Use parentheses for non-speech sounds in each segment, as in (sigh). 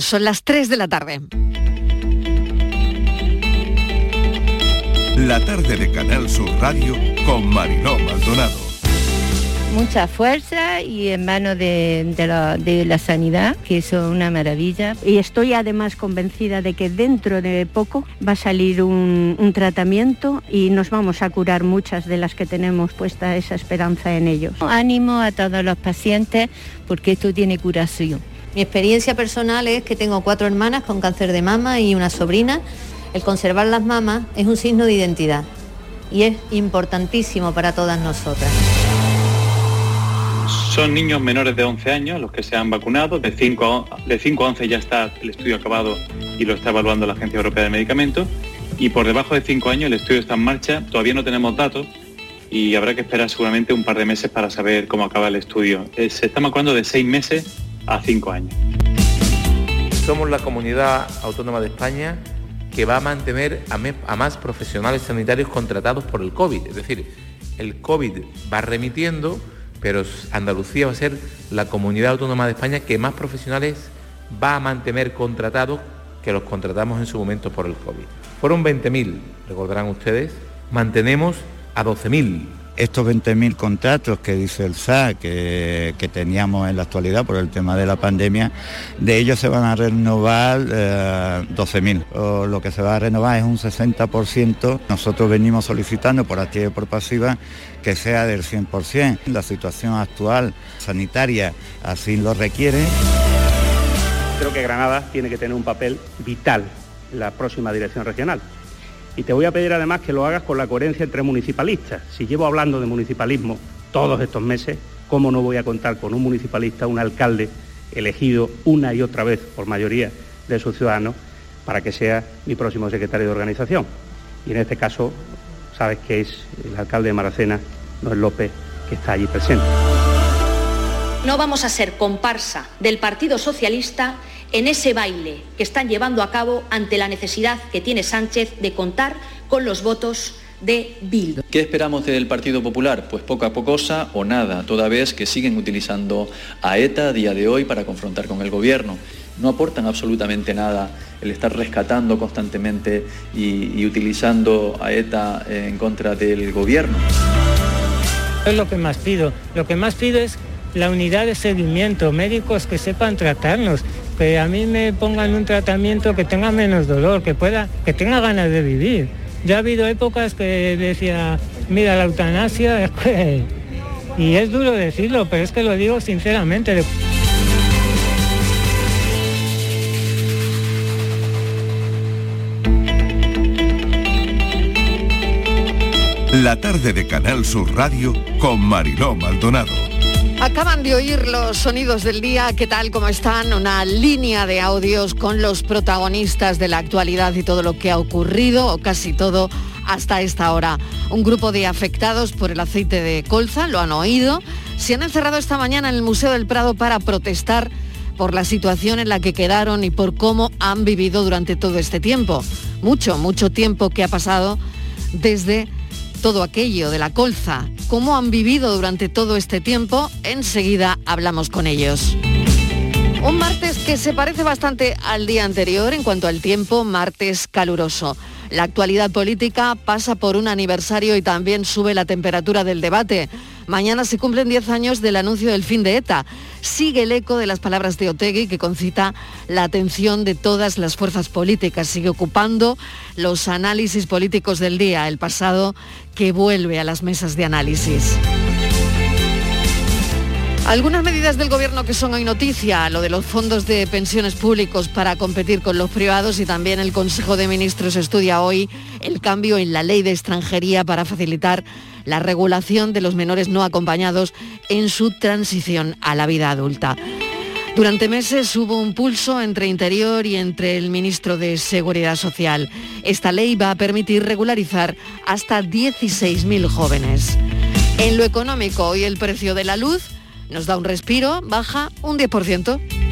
Son las 3 de la tarde. La tarde de Canal Sur Radio con Mariló Maldonado mucha fuerza y en manos de, la, sanidad, que es una maravilla. Y estoy además convencida de que dentro de poco va a salir un, un tratamiento y nos vamos a curar muchas de las que tenemos puesta esa esperanza en ellos. Ánimo a todos los pacientes porque esto tiene curación. Mi experiencia personal es que tengo cuatro hermanas con cáncer de mama y una sobrina. El conservar las mamas es un signo de identidad y es importantísimo para todas nosotras. Son niños menores de 11 años los que se han vacunado, de 5 a, de 5 a 11 ya está el estudio acabado y lo está evaluando la Agencia Europea de Medicamentos y por debajo de 5 años el estudio está en marcha, todavía no tenemos datos y habrá que esperar seguramente un par de meses para saber cómo acaba el estudio. Eh, se está vacunando de 6 meses a 5 años. Somos la comunidad autónoma de España que va a mantener a, más profesionales sanitarios contratados por el COVID. Es decir, el COVID va remitiendo pero Andalucía va a ser la comunidad autónoma de España que más profesionales va a mantener contratados que los contratamos en su momento por el COVID. Fueron 20.000, recordarán ustedes, mantenemos a 12.000 estos 20.000 contratos que dice el SA que, teníamos en la actualidad por el tema de la pandemia, de ellos se van a renovar 12.000. Eh, lo que se va a renovar es un 60%. Nosotros venimos solicitando por activa y por pasiva que sea del 100%. La situación actual sanitaria así lo requiere. Creo que Granada tiene que tener un papel vital en la próxima dirección regional. Y te voy a pedir además que lo hagas con la coherencia entre municipalistas. Si llevo hablando de municipalismo todos estos meses, ¿cómo no voy a contar con un municipalista, un alcalde elegido una y otra vez por mayoría de sus ciudadanos para que sea mi próximo secretario de organización? Y en este caso, sabes que es el alcalde de Maracena, es López, que está allí presente. No vamos a ser comparsa del Partido Socialista en ese baile que están llevando a cabo ante la necesidad que tiene Sánchez de contar con los votos de Bildu. ¿Qué esperamos del Partido Popular? Pues poca cosa o nada, toda vez que siguen utilizando a ETA a día de hoy para confrontar con el gobierno. No aportan absolutamente nada el estar rescatando constantemente y, y utilizando a ETA en contra del gobierno. Es lo que más pido. Lo que más pido es la unidad de seguimiento, médicos que sepan tratarnos, que a mí me pongan un tratamiento que tenga menos dolor, que pueda, que tenga ganas de vivir. Ya ha habido épocas que decía, mira, la eutanasia. (laughs) Y es duro decirlo, pero es que lo digo sinceramente. La tarde de Canal Sur Radio con Mariló Maldonado. Acaban de oír los sonidos del día, ¿qué tal? ¿Cómo están? Una línea de audios con los protagonistas de la actualidad y todo lo que ha ocurrido, o casi todo, hasta esta hora. Un grupo de afectados por el aceite de colza, lo han oído, se han encerrado esta mañana en el Museo del Prado para protestar por la situación en la que quedaron y por cómo han vivido durante todo este tiempo. Mucho, mucho tiempo que ha pasado desde todo aquello de la colza, cómo han vivido durante todo este tiempo, enseguida hablamos con ellos. Un martes que se parece bastante al día anterior en cuanto al tiempo, martes caluroso. La actualidad política pasa por un aniversario y también sube la temperatura del debate. Mañana se cumplen 10 años del anuncio del fin de ETA. Sigue el eco de las palabras de Otegui que concita la atención de todas las fuerzas políticas. Sigue ocupando los análisis políticos del día, el pasado que vuelve a las mesas de análisis. Algunas medidas del Gobierno que son hoy noticia, lo de los fondos de pensiones públicos para competir con los privados y también el Consejo de Ministros estudia hoy el cambio en la ley de extranjería para facilitar la regulación de los menores no acompañados en su transición a la vida adulta. Durante meses hubo un pulso entre Interior y entre el ministro de Seguridad Social. Esta ley va a permitir regularizar hasta 16.000 jóvenes. En lo económico, hoy el precio de la luz nos da un respiro, baja un 10%.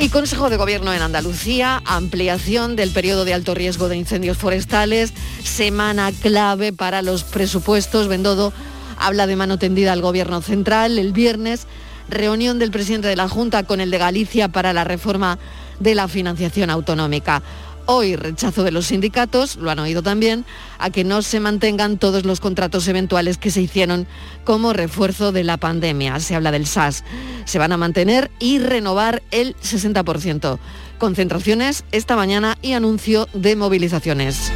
Y Consejo de Gobierno en Andalucía, ampliación del periodo de alto riesgo de incendios forestales, semana clave para los presupuestos. Bendodo habla de mano tendida al Gobierno central. El viernes reunión del presidente de la Junta con el de Galicia para la reforma de la financiación autonómica. Hoy rechazo de los sindicatos, lo han oído también, a que no se mantengan todos los contratos eventuales que se hicieron como refuerzo de la pandemia. Se habla del SAS. Se van a mantener y renovar el 60%. Concentraciones esta mañana y anuncio de movilizaciones.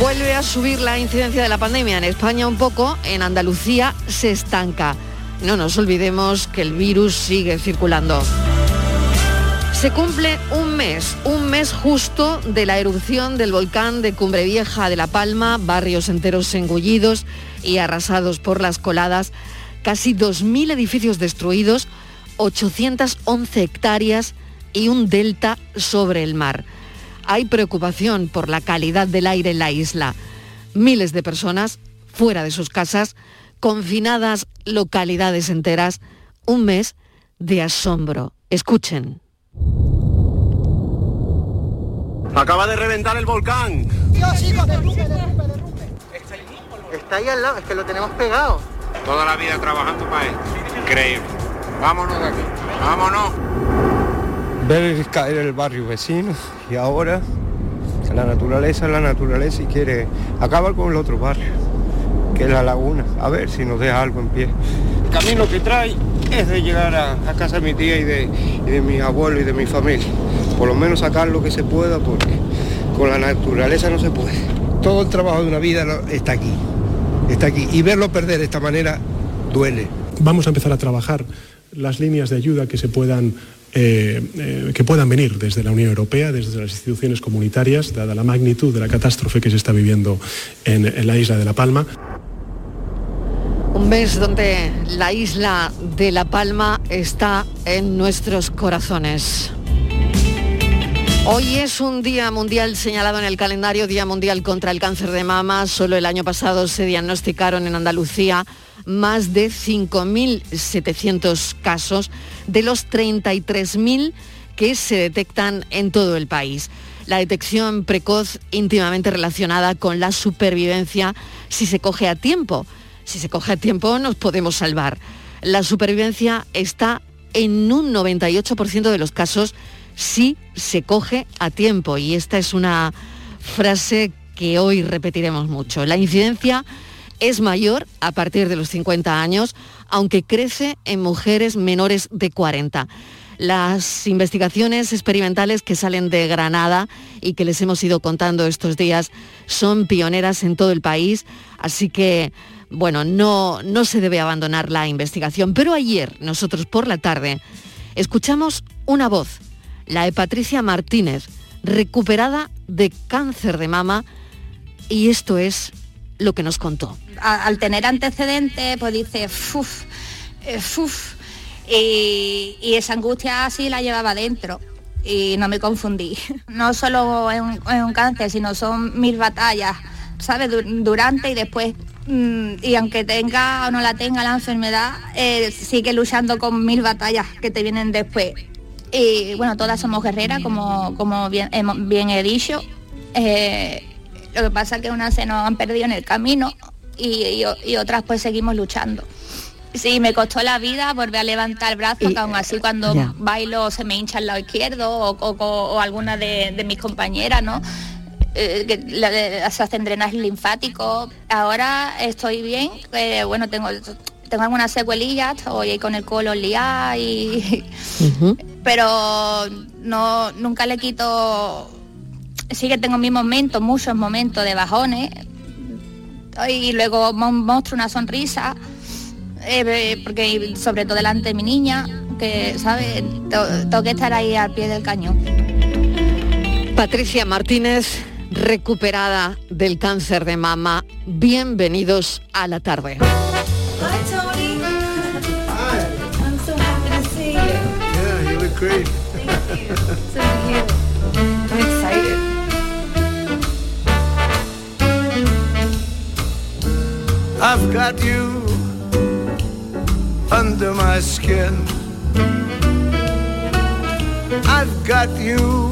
Vuelve a subir la incidencia de la pandemia en España un poco, en Andalucía se estanca. No nos olvidemos que el virus sigue circulando. Se cumple un mes, un mes justo de la erupción del volcán de Cumbre Vieja de La Palma, barrios enteros engullidos y arrasados por las coladas, casi 2.000 edificios destruidos, 811 hectáreas y un delta sobre el mar. Hay preocupación por la calidad del aire en la isla. Miles de personas fuera de sus casas, confinadas localidades enteras, un mes de asombro. Escuchen. Acaba de reventar el volcán. Está ahí al lado, es que lo tenemos pegado. Toda la vida trabajando para él. Increíble. Vámonos de aquí. Vámonos. Ver caer el barrio vecino y ahora la naturaleza es la naturaleza y quiere acabar con el otro barrio, que es la laguna. A ver si nos deja algo en pie. El camino que trae es de llegar a, a casa de mi tía y de, y de mi abuelo y de mi familia. Por lo menos sacar lo que se pueda porque con la naturaleza no se puede. Todo el trabajo de una vida está aquí, está aquí. Y verlo perder de esta manera duele. Vamos a empezar a trabajar las líneas de ayuda que se puedan eh, eh, que puedan venir desde la Unión Europea, desde las instituciones comunitarias, dada la magnitud de la catástrofe que se está viviendo en, en la isla de La Palma. Un mes donde la isla de La Palma está en nuestros corazones. Hoy es un día mundial señalado en el calendario, Día Mundial contra el Cáncer de Mama. Solo el año pasado se diagnosticaron en Andalucía más de 5.700 casos de los 33.000 que se detectan en todo el país. La detección precoz íntimamente relacionada con la supervivencia si se coge a tiempo. Si se coge a tiempo nos podemos salvar. La supervivencia está en un 98% de los casos si se coge a tiempo. Y esta es una frase que hoy repetiremos mucho. La incidencia es mayor a partir de los 50 años, aunque crece en mujeres menores de 40. Las investigaciones experimentales que salen de Granada y que les hemos ido contando estos días son pioneras en todo el país, así que, bueno, no, no se debe abandonar la investigación. Pero ayer, nosotros por la tarde, escuchamos una voz, la de Patricia Martínez, recuperada de cáncer de mama, y esto es lo que nos contó. al tener antecedentes, pues dice, "Fuf, eh, fuf", y, esa angustia así la llevaba dentro y no me confundí. (laughs) No solo es un, es un cáncer, sino son mil batallas, ¿sabes? Du- Durante y después. Mm, Y aunque tenga o no la tenga la enfermedad, eh, sigue luchando con mil batallas que te vienen después. Y bueno, todas somos guerreras, como, como bien, bien he dicho. Eh, lo que pasa es que unas se nos han perdido en el camino y, y- y otras pues seguimos luchando. Sí, me costó la vida volver a levantar el brazo, que aún así cuando ya. bailo se me hincha el lado izquierdo o, o- o- o alguna de, de mis compañeras, ¿no? Eh, que la- la- se hacen drenajes linfáticos. Ahora estoy bien, eh, bueno, tengo, tengo algunas secuelillas, estoy ahí con el colon liado y... (laughs) pero no, nunca le quito... Sí que tengo mis momentos, muchos momentos de bajones, y luego muestro una sonrisa, eh, porque sobre todo delante de mi niña, que, ¿sabes? Tengo que estar ahí al pie del cañón. Patricia Martínez, recuperada del cáncer de mama. Bienvenidos a la tarde. I've got you under my skin. I've got you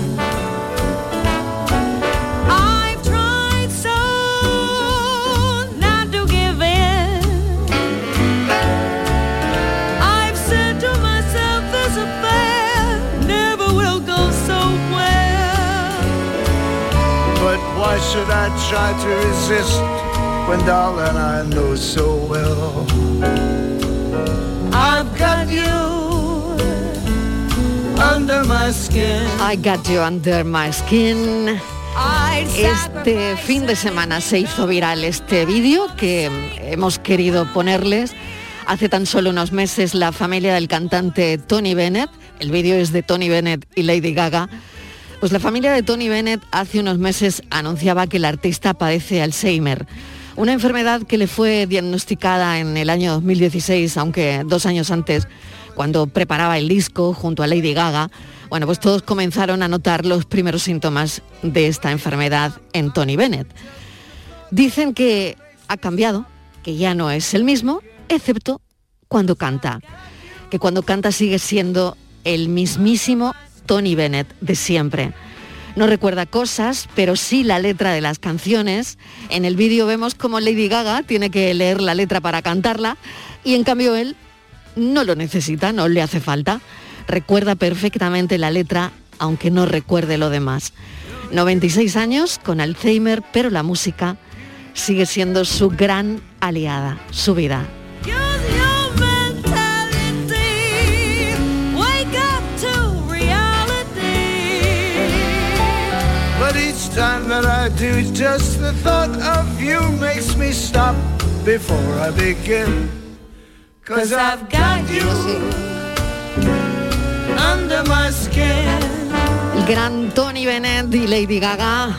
Should I try to resist when, darling, I know so well? I've got you under my skin. I got you under my skin. Este fin de semana se hizo viral este vídeo que hemos querido ponerles. Hace tan solo unos meses la familia del cantante Tony Bennett, el vídeo es de Tony Bennett y Lady Gaga, pues la familia de Tony Bennett hace unos meses anunciaba que el artista padece Alzheimer, una enfermedad que le fue diagnosticada en el año 2016, aunque dos años antes, cuando preparaba el disco junto a Lady Gaga, bueno, pues todos comenzaron a notar los primeros síntomas de esta enfermedad en Tony Bennett. Dicen que ha cambiado, que ya no es el mismo, excepto cuando canta, que cuando canta sigue siendo el mismísimo Tony Bennett de siempre. No recuerda cosas, pero sí la letra de las canciones. En el vídeo vemos como Lady Gaga tiene que leer la letra para cantarla y en cambio él no lo necesita, no le hace falta. Recuerda perfectamente la letra, aunque no recuerde lo demás. 96 años con Alzheimer, pero la música sigue siendo su gran aliada, su vida. Do, just the thought of you makes me stop before I begin. Cause I've got you under my skin. El gran Tony Bennett y Lady Gaga.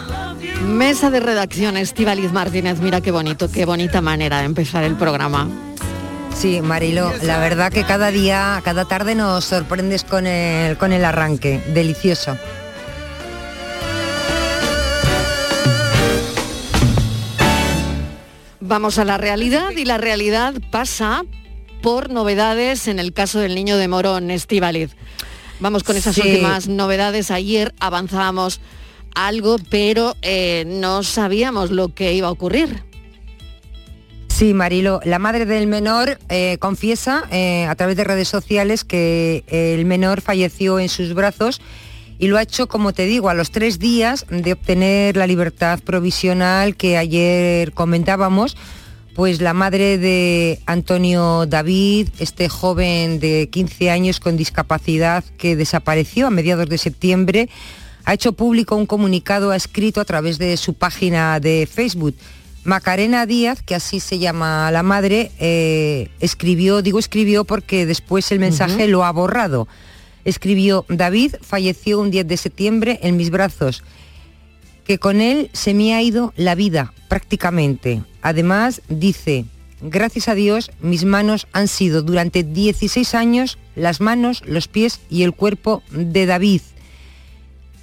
Mesa de redacción, Estivaliz Martínez. Mira qué bonito, qué bonita manera de empezar el programa. Sí, Marilo, la verdad que cada día, cada tarde nos sorprendes con el, con el arranque. Delicioso. Vamos a la realidad y la realidad pasa por novedades en el caso del niño de Morón, Estivaliz. Vamos con esas Sí. últimas novedades. Ayer avanzábamos algo, pero eh, no sabíamos lo que iba a ocurrir. Sí, Marilo, la madre del menor eh, confiesa eh, a través de redes sociales que el menor falleció en sus brazos y lo ha hecho, como te digo, a los tres días de obtener la libertad provisional que ayer comentábamos. Pues la madre de Antonio David, este joven de 15 años con discapacidad que desapareció a mediados de septiembre, ha hecho público un comunicado, ha escrito a través de su página de Facebook. Macarena Díaz, que así se llama la madre, eh, escribió, digo escribió porque después el mensaje lo ha borrado. Escribió, David falleció un 10 de septiembre en mis brazos, que con él se me ha ido la vida prácticamente. Además, dice, gracias a Dios, mis manos han sido durante 16 años las manos, los pies y el cuerpo de David.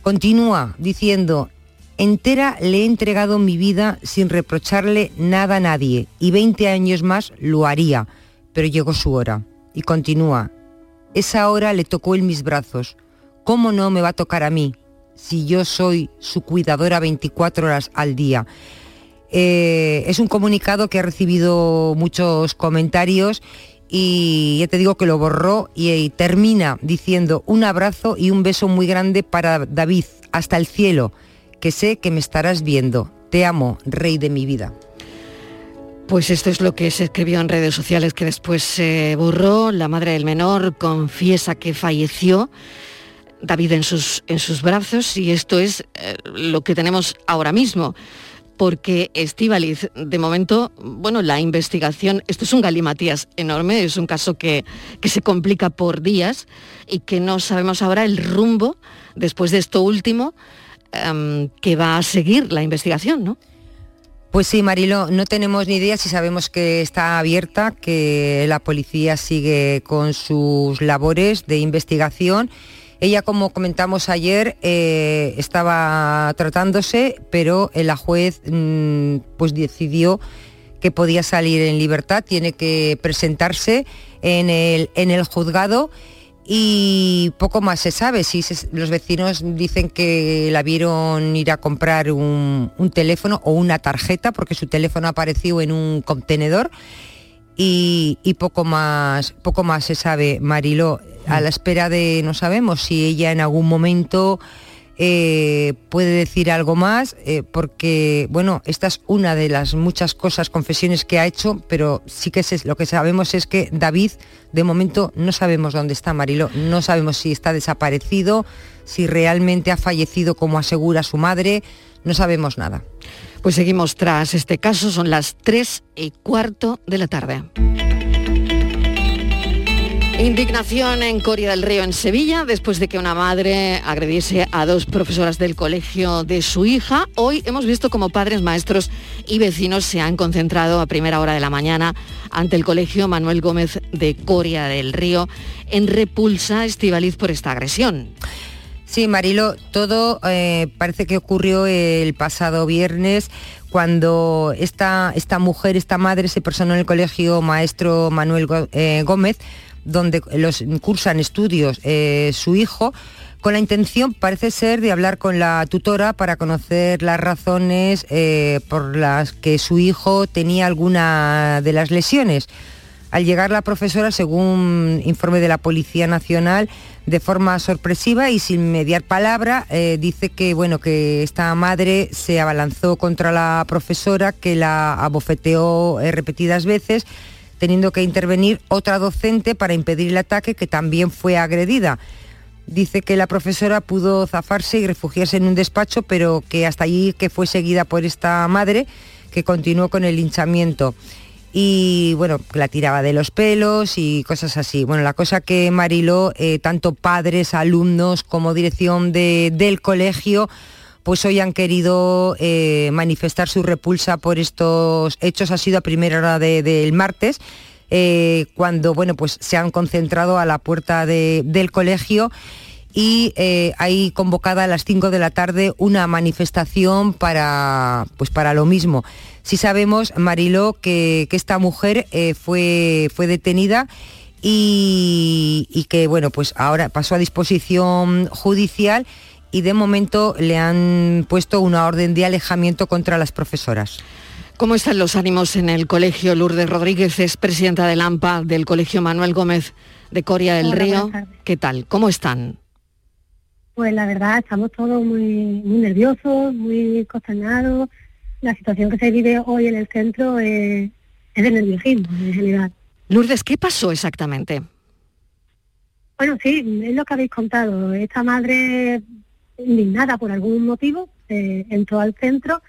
Continúa diciendo, entera le he entregado mi vida sin reprocharle nada a nadie y 20 años más lo haría, pero llegó su hora. Y continúa, esa hora le tocó en mis brazos. ¿Cómo no me va a tocar a mí si yo soy su cuidadora 24 horas al día? Eh, es un comunicado que ha recibido muchos comentarios y ya te digo que lo borró y, y termina diciendo un abrazo y un beso muy grande para David, hasta el cielo, que sé que me estarás viendo. Te amo, rey de mi vida. Pues esto es lo que se escribió en redes sociales que después se borró. La madre del menor confiesa que falleció. David en sus, en sus brazos y esto es eh, lo que tenemos ahora mismo. Porque Estíbaliz, de momento, bueno, la investigación, esto es un galimatías enorme, es un caso que, que se complica por días y que no sabemos ahora el rumbo, después de esto último, em, que va a seguir la investigación, ¿no? Pues sí, Marilo, no tenemos ni idea si sabemos que está abierta, que la policía sigue con sus labores de investigación. Ella, como comentamos ayer, eh, estaba tratándose, pero la juez mm, pues decidió que podía salir en libertad, tiene que presentarse en el, en el juzgado y poco más se sabe. Si los vecinos dicen que la vieron ir a comprar un, un teléfono o una tarjeta porque su teléfono apareció en un contenedor y, y poco más poco más se sabe Mariló a la espera de no sabemos si ella en algún momento eh, puede decir algo más eh, porque bueno esta es una de las muchas cosas confesiones que ha hecho pero sí que se- lo que sabemos es que David de momento no sabemos dónde está Mariló no sabemos si está desaparecido si realmente ha fallecido como asegura su madre no sabemos nada Pues seguimos tras este caso, son las 3 y cuarto de la tarde. Indignación en Coria del Río, en Sevilla, después de que una madre agrediese a dos profesoras del colegio de su hija. Hoy hemos visto como padres, maestros y vecinos se han concentrado a primera hora de la mañana ante el colegio Manuel Gómez de Coria del Río en repulsa estivaliz por esta agresión. Sí, Marilo, todo eh, parece que ocurrió el pasado viernes cuando esta, esta mujer, esta madre se personó en el colegio maestro Manuel eh, Gómez, donde los cursan estudios eh, su hijo, con la intención, parece ser, de hablar con la tutora para conocer las razones eh, por las que su hijo tenía alguna de las lesiones. Al llegar la profesora, según informe de la Policía Nacional, de forma sorpresiva y sin mediar palabra, eh, dice que bueno que esta madre se abalanzó contra la profesora, que la abofeteó repetidas veces, teniendo que intervenir otra docente para impedir el ataque, que también fue agredida. Dice que la profesora pudo zafarse y refugiarse en un despacho, pero que hasta allí que fue seguida por esta madre, que continuó con el linchamiento y bueno, la tiraba de los pelos y cosas así. Bueno, la cosa que Mariló, eh, tanto padres, alumnos como dirección de- del colegio, pues hoy han querido eh, manifestar su repulsa por estos hechos. Ha sido a primera hora de- del martes, eh, cuando bueno, pues se han concentrado a la puerta de- del colegio y eh, hay convocada a las 5 de la tarde una manifestación para, pues para lo mismo. Sí sabemos, Mariló, que, que esta mujer fue, fue detenida y, y que bueno, pues ahora pasó a disposición judicial y de momento le han puesto una orden de alejamiento contra las profesoras. ¿Cómo están los ánimos en el colegio? Lourdes Rodríguez es presidenta del AMPA del colegio Manuel Gómez de Coria del Hola, Río. ¿Qué tal? ¿Cómo están? Pues la verdad, estamos todos muy, muy nerviosos, muy consternados. La situación que se vive hoy en el centro es, es de nerviosismo en general. Lourdes, ¿qué pasó exactamente? Bueno, sí, es lo que habéis contado. Esta madre, indignada por algún motivo, eh, entró al centro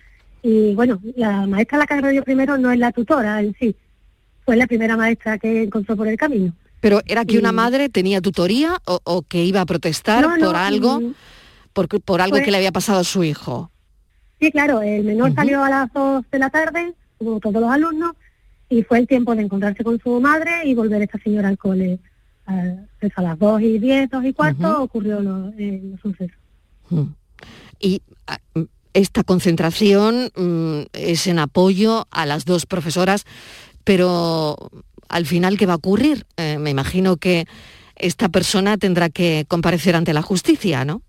y, bueno, la maestra a la que agredió primero no es la tutora en sí, fue la primera maestra que encontró por el camino. ¿Pero era que una Y- madre tenía tutoría o, o que iba a protestar No, no, por algo, mm, por, por algo que le había pasado a su hijo? Sí, claro, el menor salió a las 2 de la tarde, como todos los alumnos, y fue el tiempo de encontrarse con su madre y volver esta señora al cole. A, pues a las 2 y 10, 2 y cuarto ocurrió lo, eh, los sucesos. Y ah, mm, esta concentración mm, es en apoyo a las dos profesoras, pero al final, ¿qué va a ocurrir? Eh, me imagino que esta persona tendrá que comparecer ante la justicia, ¿no?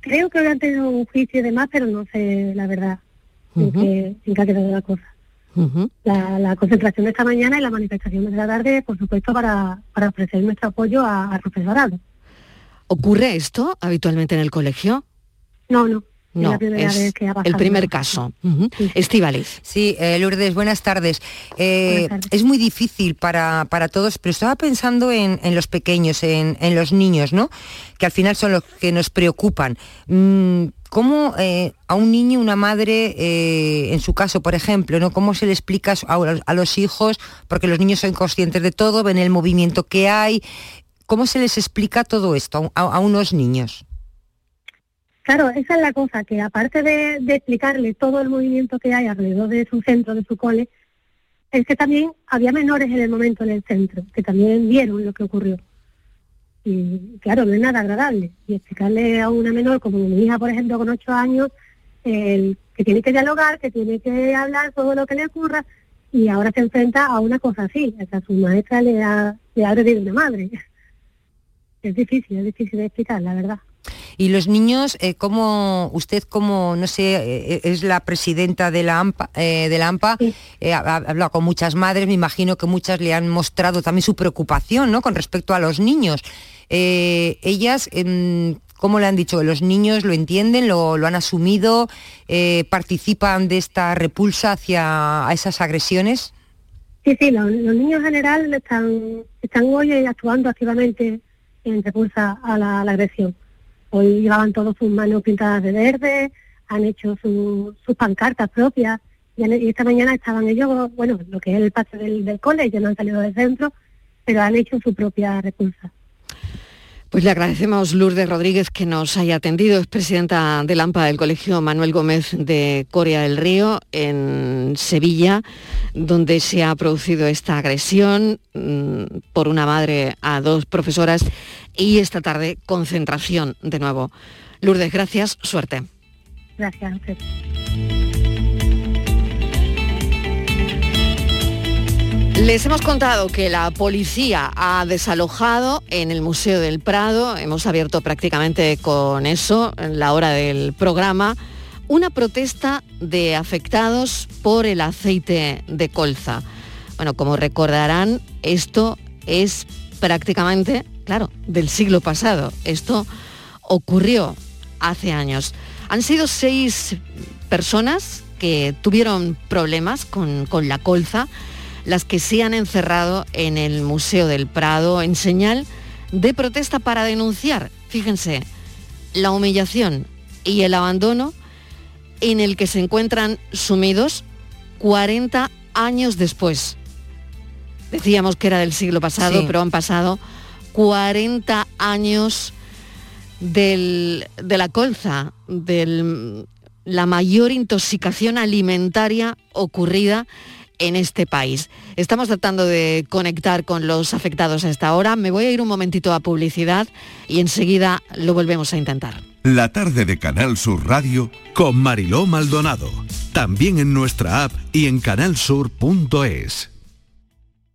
Creo que han tenido un juicio y demás, pero no sé la verdad en, Ujú. qué, en qué ha quedado la cosa. La, la concentración de esta mañana y la manifestación de la tarde, por supuesto, para, para ofrecer nuestro apoyo al profesorado. ¿Ocurre esto habitualmente en el colegio? No, no. No, la primera es vez que ha pasado. el primer caso. Estíbaliz. Sí, eh, Lourdes, buenas tardes. Eh, Buenas tardes. Es muy difícil para, para todos, pero estaba pensando en, en los pequeños, en, en los niños, ¿no? Que al final son los que nos preocupan. Mm, ¿Cómo eh, a un niño, una madre, eh, en su caso, por ejemplo, ¿no? ¿Cómo se le explica a, a- a los hijos? Porque los niños son conscientes de todo, ven el movimiento que hay. ¿Cómo se les explica todo esto a, a unos niños? Claro, esa es la cosa, que aparte de, de explicarle todo el movimiento que hay alrededor de su centro, de su cole, es que también había menores en el momento en el centro, que también vieron lo que ocurrió. Y claro, no es nada agradable. Y explicarle a una menor, como mi hija, por ejemplo, con ocho años, el que tiene que dialogar, que tiene que hablar todo lo que le ocurra y ahora se enfrenta a una cosa así, o sea, su maestra le ha, le ha agredido una madre. Es difícil, es difícil de explicar, la verdad. Y los niños, eh, como usted como, no sé, eh, es la presidenta de la AMPA, eh, de la AMPA eh, ha, ha hablado con muchas madres, me imagino que muchas le han mostrado también su preocupación ¿no? con respecto a los niños. Eh, ellas, em, ¿cómo le han dicho? ¿Los niños lo entienden, lo, lo han asumido, eh, participan de esta repulsa hacia a esas agresiones? Sí, sí, los, los niños en general están, están hoy actuando activamente en repulsa a la, agresión. Hoy llevaban todos sus manos pintadas de verde, han hecho su- sus pancartas propias y, han- y esta mañana estaban ellos, bueno, lo que es el patio del, del cole, ya no han salido del centro, pero han hecho su propia repulsa. Pues le agradecemos Lourdes Rodríguez que nos haya atendido. Es presidenta del AMPA del Colegio Manuel Gómez de Coria del Río en Sevilla, donde se ha producido esta agresión mm, por una madre a dos profesoras y esta tarde concentración de nuevo. Lourdes, gracias, suerte. Gracias Les hemos contado que la policía ha desalojado en el Museo del Prado, hemos abierto prácticamente con eso en la hora del programa, una protesta de afectados por el aceite de colza. Bueno, como recordarán, esto es prácticamente, claro, del siglo pasado. Esto ocurrió hace años. Han sido seis personas que tuvieron problemas con, con la colza, las que se han encerrado en el Museo del Prado en señal de protesta para denunciar, fíjense, la humillación y el abandono en el que se encuentran sumidos 40 años después. Decíamos que era del siglo pasado, Sí. pero han pasado 40 años del- de la colza, de la mayor intoxicación alimentaria ocurrida en este país. Estamos tratando de conectar con los afectados a esta hora. Me voy a ir un momentito a publicidad y enseguida lo volvemos a intentar. La tarde de Canal Sur Radio con Mariló Maldonado. También en nuestra app y en canalsur.es.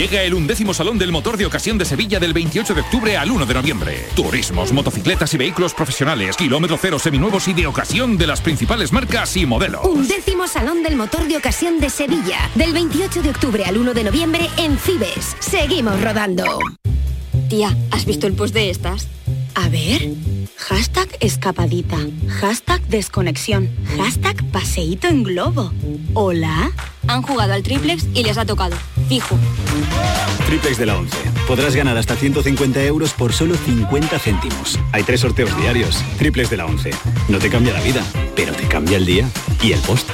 Llega el undécimo Salón del Motor de Ocasión de Sevilla del 28 de octubre al 1 de noviembre. Turismos, motocicletas y vehículos profesionales, kilómetro cero seminuevos y de ocasión de las principales marcas y modelos. Un décimo Salón del Motor de Ocasión de Sevilla, del 28 de octubre al 1 de noviembre en Cibes. Seguimos rodando. Tía, ¿has visto el post de estas? A ver. Hashtag escapadita. Hashtag desconexión. Hashtag paseíto en globo. Hola. Han jugado al triplex y les ha tocado. Fijo. Triplex de la 11. Podrás ganar hasta 150 euros por solo 50 céntimos. Hay tres sorteos diarios. Triplex de la 11. No te cambia la vida, pero te cambia el día y el post.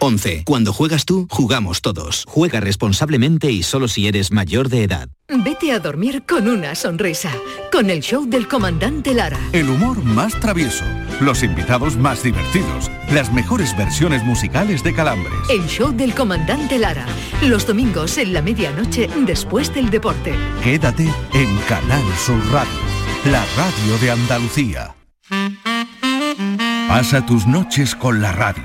11. Cuando juegas tú, jugamos todos. Juega responsablemente y solo si eres mayor de edad. Vete a dormir con una sonrisa, con el show del comandante Lara. El humor más travieso, los invitados más divertidos, las mejores versiones musicales de Calambres. El show del comandante Lara, los domingos en la medianoche después del deporte. Quédate en Canal Sur Radio, la radio de Andalucía. Pasa tus noches con la radio,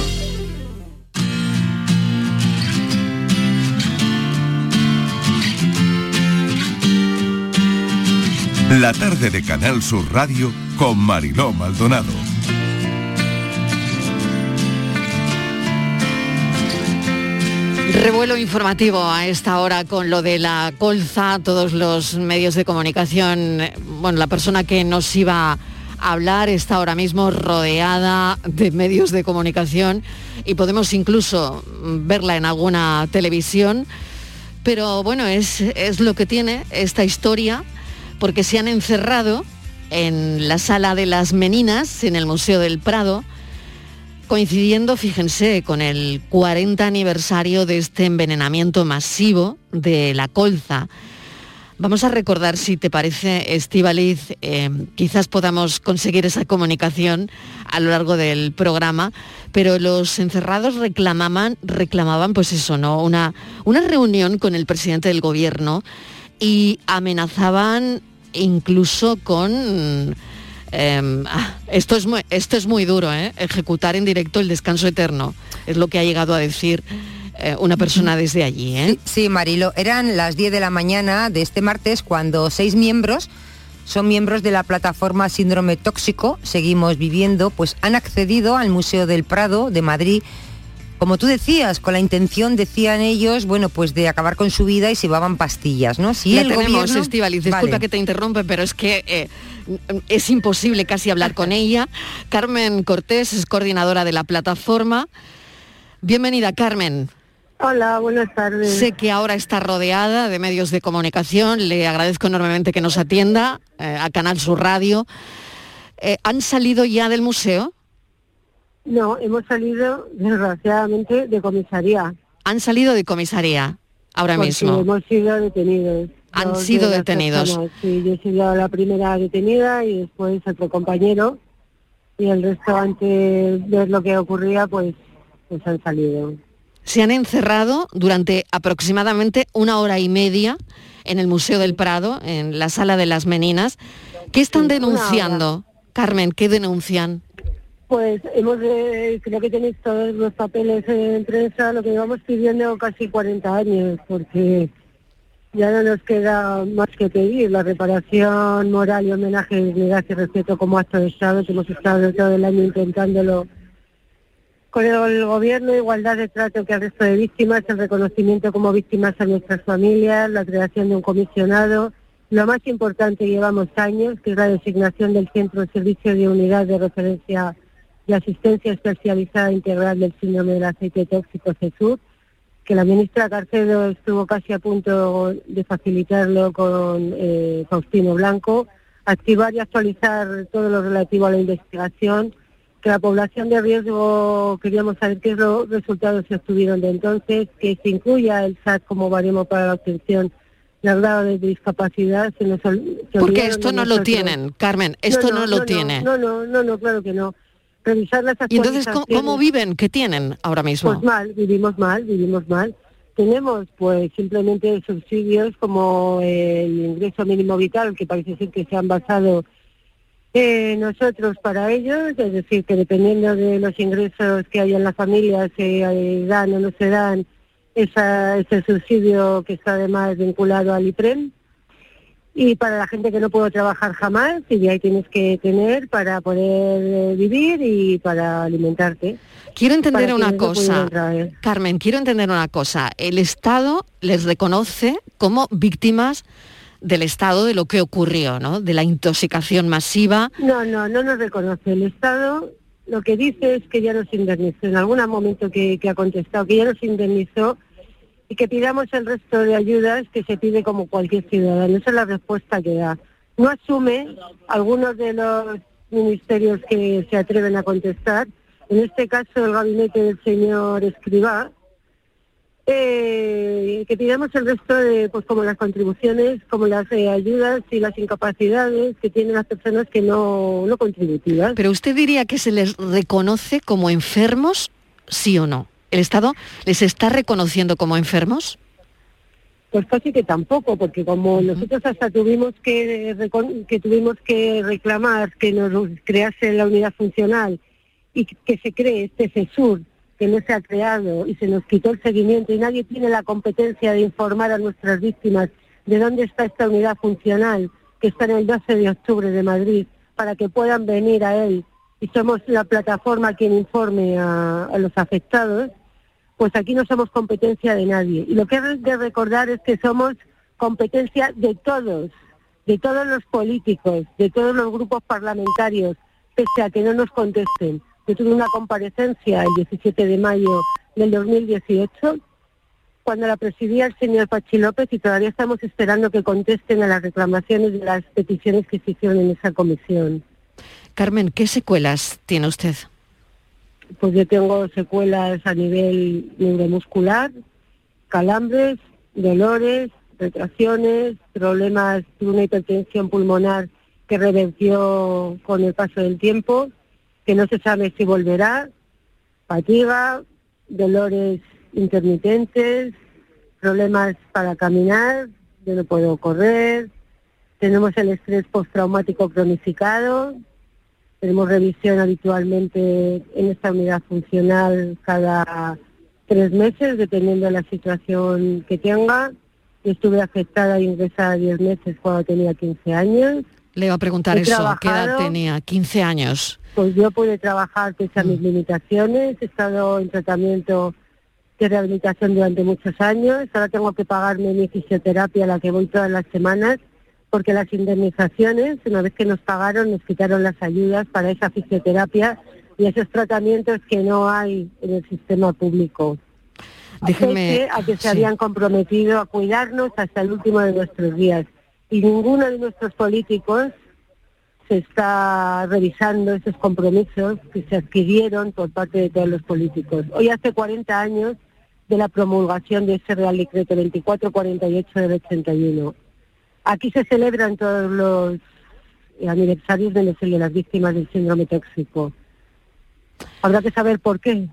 La tarde de Canal Sur Radio con Mariló Maldonado. Revuelo informativo a esta hora con lo de la colza. Todos los medios de comunicación bueno, la persona que nos iba a hablar está ahora mismo rodeada de medios de comunicación y podemos incluso verla en alguna televisión. Pero bueno, es, es lo que tiene esta historia, porque se han encerrado en la sala de las Meninas, en el Museo del Prado, coincidiendo, fíjense, con el 40 aniversario de este envenenamiento masivo de la colza. Vamos a recordar, si te parece, Estivaliz, eh, quizás podamos conseguir esa comunicación a lo largo del programa, pero los encerrados reclamaban, reclamaban pues eso, ¿no? Una, una reunión con el presidente del gobierno y amenazaban incluso con eh, ah, esto, es muy, esto es muy duro, ¿eh? ejecutar en directo el descanso eterno. Es lo que ha llegado a decir eh, una persona desde allí. ¿eh? Sí, Marilo, eran las 10 de la mañana de este martes cuando seis miembros son miembros de la plataforma Síndrome Tóxico, seguimos viviendo, pues han accedido al Museo del Prado de Madrid como tú decías, con la intención, decían ellos, bueno, pues de acabar con su vida y se llevaban pastillas, ¿no? Si el tenemos, Estivaliz, disculpa que te interrumpe, pero es que eh, es imposible casi hablar con ella. Carmen Cortés es coordinadora de la plataforma. Bienvenida, Carmen. Hola, buenas tardes. Sé que ahora está rodeada de medios de comunicación. Le agradezco enormemente que nos atienda eh, a Canal Sur Radio. Eh, ¿Han salido ya del museo? No, hemos salido, desgraciadamente, de comisaría. Han salido de comisaría ahora porque mismo. hemos sido detenidos. Han sido de detenidos. personas. Sí, yo he sido la primera detenida y después otro compañero. Y el resto, antes de ver lo que ocurría, pues, pues han salido. Se han encerrado durante aproximadamente una hora y media en el Museo del Prado, en la sala de las Meninas. ¿Qué están denunciando? Carmen, ¿qué denuncian? Pues hemos, de- creo que tenéis todos los papeles en prensa, lo que llevamos pidiendo casi 40 años, porque ya no nos queda más que pedir la reparación moral y homenaje, dignidad y respeto como acto de Estado, que hemos estado todo el año intentándolo con el gobierno, igualdad de trato que al resto de víctimas, el reconocimiento como víctimas a nuestras familias, la creación de un comisionado, lo más importante llevamos años, que es la designación del Centro de Servicio de Unidad de Referencia de Asistencia Especializada Integral del Síndrome del Aceite Tóxico CESUR, que la ministra Carcedo estuvo casi a punto de facilitarlo con eh, Faustino Blanco, activar y actualizar todo lo relativo a la investigación, que la población de riesgo queríamos saber qué los resultados se obtuvieron de entonces, que se incluya el SAT como baremo para la obtención del grado de discapacidad. Se nos se Porque esto no lo tienen, Carmen, esto no, lo tiene. No, no, no, no, claro que no. Revisar las y entonces, ¿cómo, viven? ¿Qué tienen ahora mismo? Pues mal, vivimos mal, vivimos mal. Tenemos pues simplemente subsidios como el ingreso mínimo vital, que parece ser que se han basado eh, nosotros para ellos, es decir, que dependiendo de los ingresos que hay en la familia, se eh, dan o no se dan esa, ese subsidio que está además vinculado al IPREM. Y para la gente que no puede trabajar jamás, y de ahí tienes que tener para poder eh, vivir y para alimentarte. Quiero entender una cosa, traer. Carmen, quiero entender una cosa. El Estado les reconoce como víctimas del Estado de lo que ocurrió, ¿no? De la intoxicación masiva. No, no, no nos reconoce. El Estado lo que dice es que ya nos indemnizó. En algún momento que, que ha contestado que ya nos indemnizó y que pidamos el resto de ayudas que se pide como cualquier ciudadano. Esa es la respuesta que da. No asume algunos de los ministerios que se atreven a contestar. En este caso, el gabinete del señor Escribá, eh, que pidamos el resto de, pues como las contribuciones, como las eh, ayudas y las incapacidades que tienen las personas que no, no contributivas. Pero usted diría que se les reconoce como enfermos, sí o no. ¿El Estado les está reconociendo como enfermos? Pues casi que tampoco, porque como nosotros hasta tuvimos que, que tuvimos que reclamar que nos crease la unidad funcional y que se cree este CESUR, que no se ha creado y se nos quitó el seguimiento y nadie tiene la competencia de informar a nuestras víctimas de dónde está esta unidad funcional que está en el 12 de octubre de Madrid para que puedan venir a él y somos la plataforma quien informe a, a los afectados, pues aquí no somos competencia de nadie. Y lo que es de recordar es que somos competencia de todos, de todos los políticos, de todos los grupos parlamentarios, pese a que no nos contesten. Yo tuve una comparecencia el 17 de mayo del 2018 cuando la presidía el señor Pachi López y todavía estamos esperando que contesten a las reclamaciones de las peticiones que se hicieron en esa comisión. Carmen, ¿qué secuelas tiene usted? Pues yo tengo secuelas a nivel neuromuscular, calambres, dolores, retracciones, problemas de una hipertensión pulmonar que revertió con el paso del tiempo, que no se sabe si volverá, fatiga, dolores intermitentes, problemas para caminar, yo no puedo correr, tenemos el estrés postraumático cronificado, tenemos revisión habitualmente en esta unidad funcional cada tres meses, dependiendo de la situación que tenga. Yo estuve afectada e ingresada 10 meses cuando tenía 15 años. Le iba a preguntar He eso, ¿qué edad tenía? 15 años. Pues yo pude trabajar pese a mis limitaciones, he estado en tratamiento de rehabilitación durante muchos años, ahora tengo que pagarme mi fisioterapia a la que voy todas las semanas, porque las indemnizaciones, una vez que nos pagaron, nos quitaron las ayudas para esa fisioterapia y esos tratamientos que no hay en el sistema público. Déjeme- a que se sí. habían comprometido a cuidarnos hasta el último de nuestros días. Y ninguno de nuestros políticos se está revisando esos compromisos que se adquirieron por parte de todos los políticos. Hoy hace 40 años de la promulgación de ese Real Decreto 2448 del 81. Aquí se celebran todos los aniversarios de, las víctimas del síndrome tóxico. Habrá que saber por qué.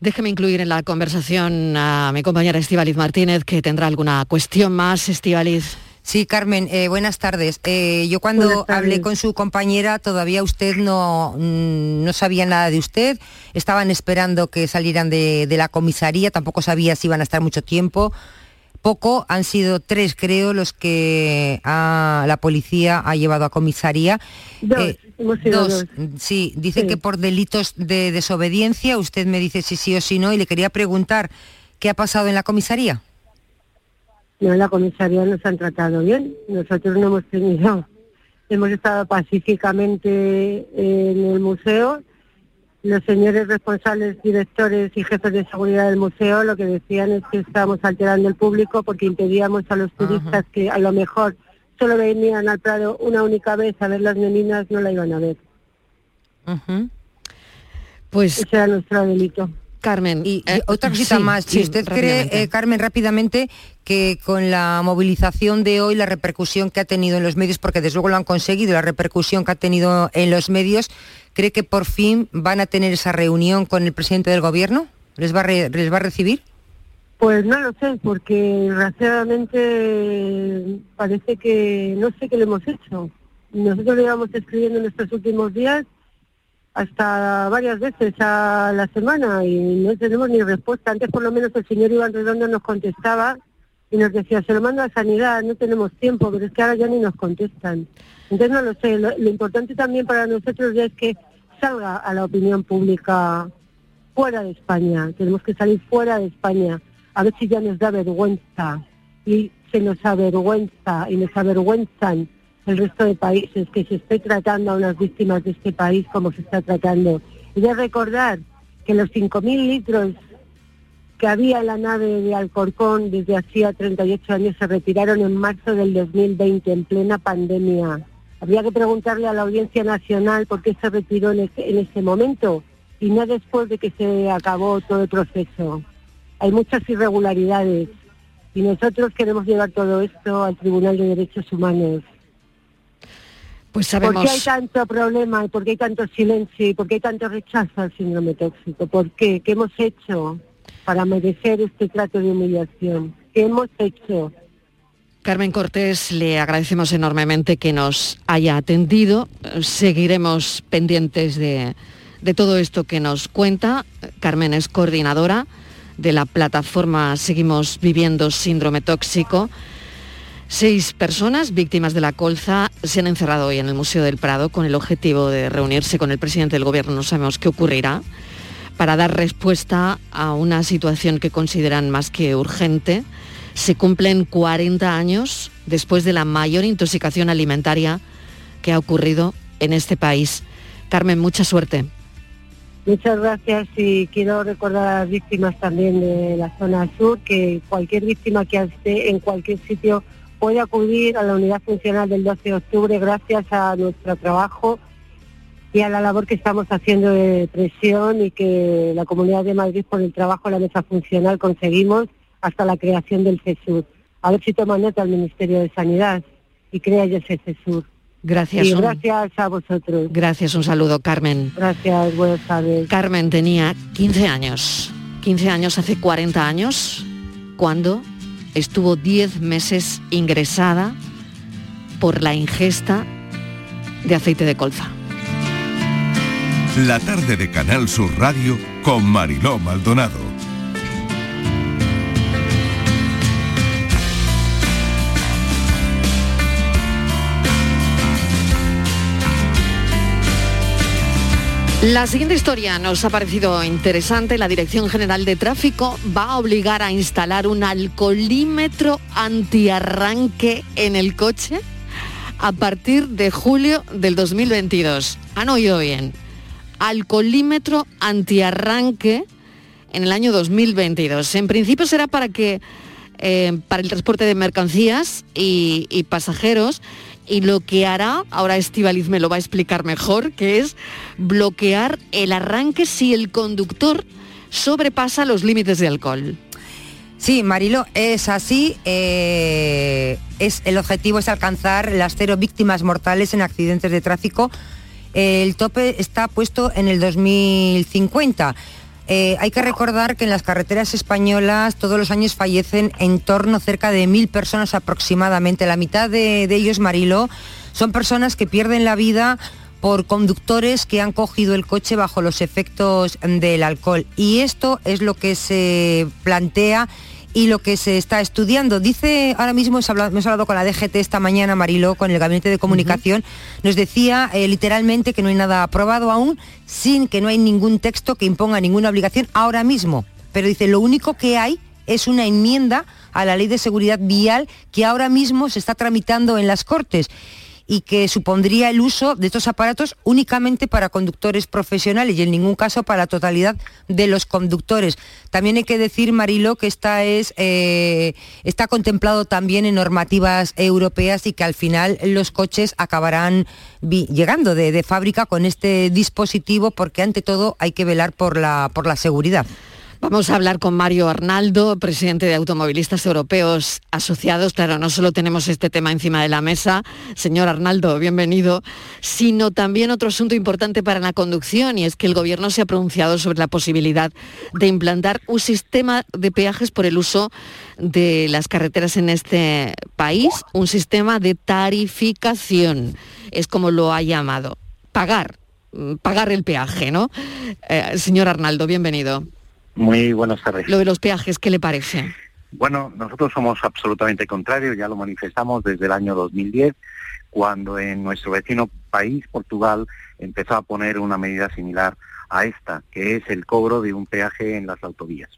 Déjeme incluir en la conversación a mi compañera Estivaliz Martínez, que tendrá alguna cuestión más. Estivaliz. Sí, Carmen, eh, buenas tardes. Eh, yo cuando tardes. hablé con su compañera todavía usted no, mm, no sabía nada de usted, estaban esperando que salieran de, de la comisaría, tampoco sabía si iban a estar mucho tiempo. Poco, han sido tres creo los que ah, la policía ha llevado a comisaría. Dos, hemos sido dos. Sí, dicen Sí. que por delitos de desobediencia, usted me dice si sí o si no, y le quería preguntar, ¿qué ha pasado en la comisaría? No, en la comisaría nos han tratado bien. Nosotros no hemos tenido, (laughs) hemos estado pacíficamente en el museo. Los señores responsables, directores y jefes de seguridad del museo lo que decían es que estábamos alterando el público porque impedíamos a los turistas que a lo mejor solo venían al Prado una única vez a ver las meninas, no la iban a ver. Pues Ese era nuestro delito. Carmen. Y, y otra cosita sí, más, si sí, usted cree, rápidamente. eh, Carmen, rápidamente, que con la movilización de hoy, la repercusión que ha tenido en los medios, porque desde luego lo han conseguido, la repercusión que ha tenido en los medios, ¿cree que por fin van a tener esa reunión con el presidente del gobierno? ¿Les va a, re- les va a recibir? Pues no lo sé, porque desgraciadamente parece que no sé qué le hemos hecho. Nosotros le íbamos escribiendo en estos últimos días hasta varias veces a la semana y no tenemos ni respuesta. Antes por lo menos el señor Iván Redondo nos contestaba y nos decía, se lo mando a Sanidad, no tenemos tiempo, pero es que ahora ya ni nos contestan. Entonces no lo sé, lo, lo importante también para nosotros ya es que salga a la opinión pública fuera de España, tenemos que salir fuera de España, a ver si ya nos da vergüenza y se nos avergüenza y nos avergüenzan el resto de países que se esté tratando a unas víctimas de este país como se está tratando. Y de recordar que los 5.000 litros que había en la nave de Alcorcón desde hacía 38 años se retiraron en marzo del 2020, en plena pandemia. Habría que preguntarle a la Audiencia Nacional por qué se retiró en ese, en ese momento y no después de que se acabó todo el proceso. Hay muchas irregularidades y nosotros queremos llevar todo esto al Tribunal de Derechos Humanos. Pues ¿Por sabemos... qué hay tanto problema por qué hay tanto silencio y por qué hay tanto rechazo al síndrome tóxico? ¿Por qué? ¿Qué hemos hecho para merecer este trato de humillación? ¿Qué hemos hecho? Carmen Cortés, le agradecemos enormemente que nos haya atendido. Seguiremos pendientes de, de todo esto que nos cuenta. Carmen es coordinadora de la plataforma Seguimos Viviendo Síndrome Tóxico. Seis personas víctimas de la colza se han encerrado hoy en el Museo del Prado con el objetivo de reunirse con el presidente del gobierno. No sabemos qué ocurrirá para dar respuesta a una situación que consideran más que urgente. Se cumplen 40 años después de la mayor intoxicación alimentaria que ha ocurrido en este país. Carmen, mucha suerte. Muchas gracias y quiero recordar a las víctimas también de la zona sur que cualquier víctima que esté en cualquier sitio puede acudir a la unidad funcional del 12 de octubre gracias a nuestro trabajo y a la labor que estamos haciendo de presión y que la Comunidad de Madrid por el trabajo en la mesa funcional conseguimos hasta la creación del CESUR. A ver si toma nota el Ministerio de Sanidad y crea ya ese CESUR. Gracias. Y un- gracias a vosotros. Gracias, un saludo, Carmen. Gracias, buenas tardes. Carmen tenía 15 años. 15 años hace 40 años, cuando estuvo 10 meses ingresada por la ingesta de aceite de colza. La tarde de Canal Sur Radio con Mariló Maldonado. La siguiente historia nos ha parecido interesante. La Dirección General de Tráfico va a obligar a instalar un alcoholímetro antiarranque en el coche a partir de julio del 2022. Han oído bien. Alcoholímetro antiarranque en el año 2022. En principio será para que eh, para el transporte de mercancías y, y pasajeros y lo que hará, ahora Estivaliz me lo va a explicar mejor, que es bloquear el arranque si el conductor sobrepasa los límites de alcohol. Sí, Marilo, es así. eh, es, el objetivo es alcanzar las cero víctimas mortales en accidentes de tráfico. El tope está puesto en el 2050. Eh, hay que recordar que en las carreteras españolas todos los años fallecen en torno cerca de mil personas aproximadamente. La mitad de, de ellos, Marilo, son personas que pierden la vida por conductores que han cogido el coche bajo los efectos del alcohol. Y esto es lo que se plantea y lo que se está estudiando. Dice, ahora mismo hemos hablado, hemos hablado con la DGT esta mañana, Mariló, con el Gabinete de Comunicación, nos decía eh, literalmente que no hay nada aprobado aún, sin que no hay ningún texto que imponga ninguna obligación ahora mismo. Pero dice, lo único que hay es una enmienda a la ley de seguridad vial que ahora mismo se está tramitando en las Cortes y que supondría el uso de estos aparatos únicamente para conductores profesionales y en ningún caso para la totalidad de los conductores. También hay que decir, Marilo, que esta es, eh, está contemplado también en normativas europeas y que al final los coches acabarán llegando de, de fábrica con este dispositivo porque ante todo hay que velar por la, por la seguridad. Vamos a hablar con Mario Arnaldo, presidente de Automovilistas Europeos Asociados. Claro, no solo tenemos este tema encima de la mesa, señor Arnaldo, bienvenido, sino también otro asunto importante para la conducción y es que el Gobierno se ha pronunciado sobre la posibilidad de implantar un sistema de peajes por el uso de las carreteras en este país, un sistema de tarificación, es como lo ha llamado, pagar, pagar el peaje, ¿no? Eh, señor Arnaldo, bienvenido. Muy buenas tardes. Lo de los peajes, ¿qué le parece? Bueno, nosotros somos absolutamente contrarios, ya lo manifestamos desde el año 2010, cuando en nuestro vecino país, Portugal, empezó a poner una medida similar a esta, que es el cobro de un peaje en las autovías.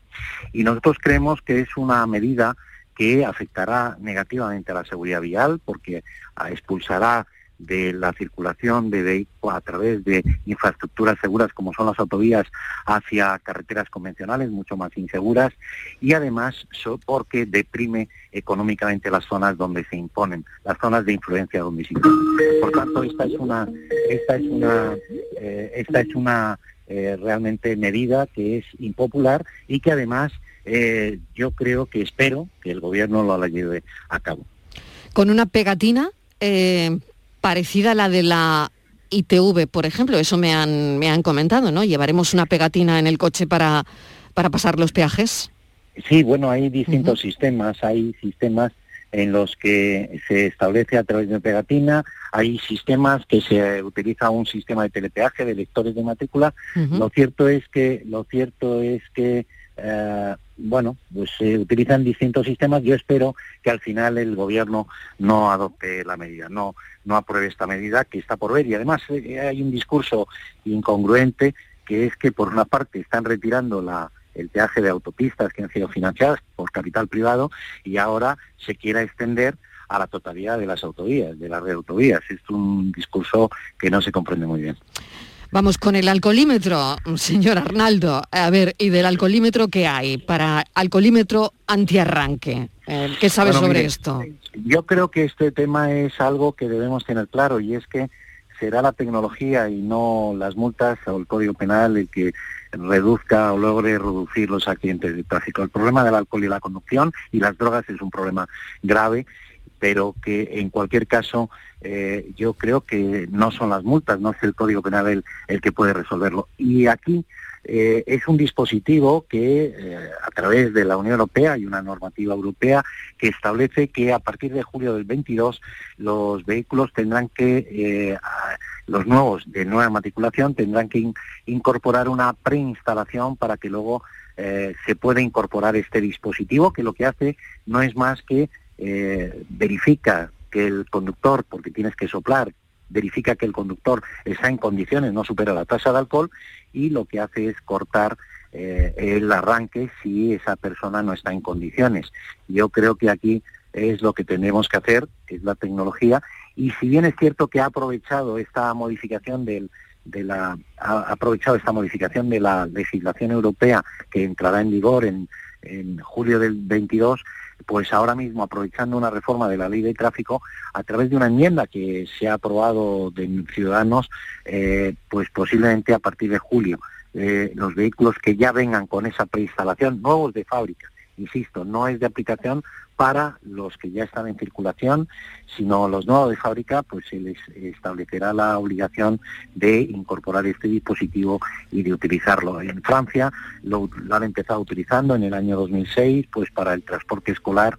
Y nosotros creemos que es una medida que afectará negativamente a la seguridad vial porque expulsará de la circulación de vehículos a través de infraestructuras seguras como son las autovías hacia carreteras convencionales mucho más inseguras y además porque deprime económicamente las zonas donde se imponen, las zonas de influencia donde se imponen. Por tanto, esta es una, esta es una, eh, esta es una eh, realmente medida que es impopular y que además eh, yo creo que espero que el gobierno lo lleve a cabo. Con una pegatina parecida a la de la ITV, por ejemplo, eso me han, me han comentado, ¿no? Llevaremos una pegatina en el coche para, para pasar los peajes. Sí, bueno, hay distintos sistemas. Hay sistemas en los que se establece a través de pegatina, hay sistemas que se utiliza un sistema de telepeaje de lectores de matrícula. Lo cierto es que, lo cierto es que eh, bueno, pues se utilizan distintos sistemas. Yo espero que al final el gobierno no adopte la medida, no, no apruebe esta medida que está por ver. Y además eh, hay un discurso incongruente que es que por una parte están retirando la, el peaje de autopistas que han sido financiadas por capital privado y ahora se quiera extender a la totalidad de las autovías, de las red autovías. Es un discurso que no se comprende muy bien. Vamos con el alcoholímetro, señor Arnaldo. A ver, ¿y del alcoholímetro qué hay para alcoholímetro antiarranque? Eh, ¿Qué sabes Bueno, sobre mire, esto? Yo creo que este tema es algo que debemos tener claro y es que será la tecnología y no las multas o el código penal el que reduzca o logre reducir los accidentes de tráfico. El problema del alcohol y la conducción y las drogas es un problema grave, pero que en cualquier caso eh, yo creo que no son las multas, no es el código penal el, que puede resolverlo. Y aquí eh, es un dispositivo que eh, a través de la Unión Europea y una normativa europea que establece que a partir de julio del 22 los vehículos tendrán que, los nuevos de nueva matriculación tendrán que in- incorporar una preinstalación para que luego se pueda incorporar este dispositivo que lo que hace no es más que eh, verifica que el conductor, porque tienes que soplar, verifica que el conductor está en condiciones, no supera la tasa de alcohol y lo que hace es cortar eh, el arranque si esa persona no está en condiciones. Yo creo que aquí es lo que tenemos que hacer, es la tecnología, y si bien es cierto que ha aprovechado esta modificación del, de la ha aprovechado esta modificación de la legislación europea que entrará en vigor en, en julio del 22, pues ahora mismo aprovechando una reforma de la ley de tráfico a través de una enmienda que se ha aprobado de Ciudadanos, eh, pues posiblemente a partir de julio eh, los vehículos que ya vengan con esa preinstalación, nuevos de fábrica, insisto, no es de aplicación para los que ya están en circulación, sino los nuevos de fábrica, pues se les establecerá la obligación de incorporar este dispositivo y de utilizarlo. En Francia lo, han empezado utilizando en el año 2006, pues para el transporte escolar.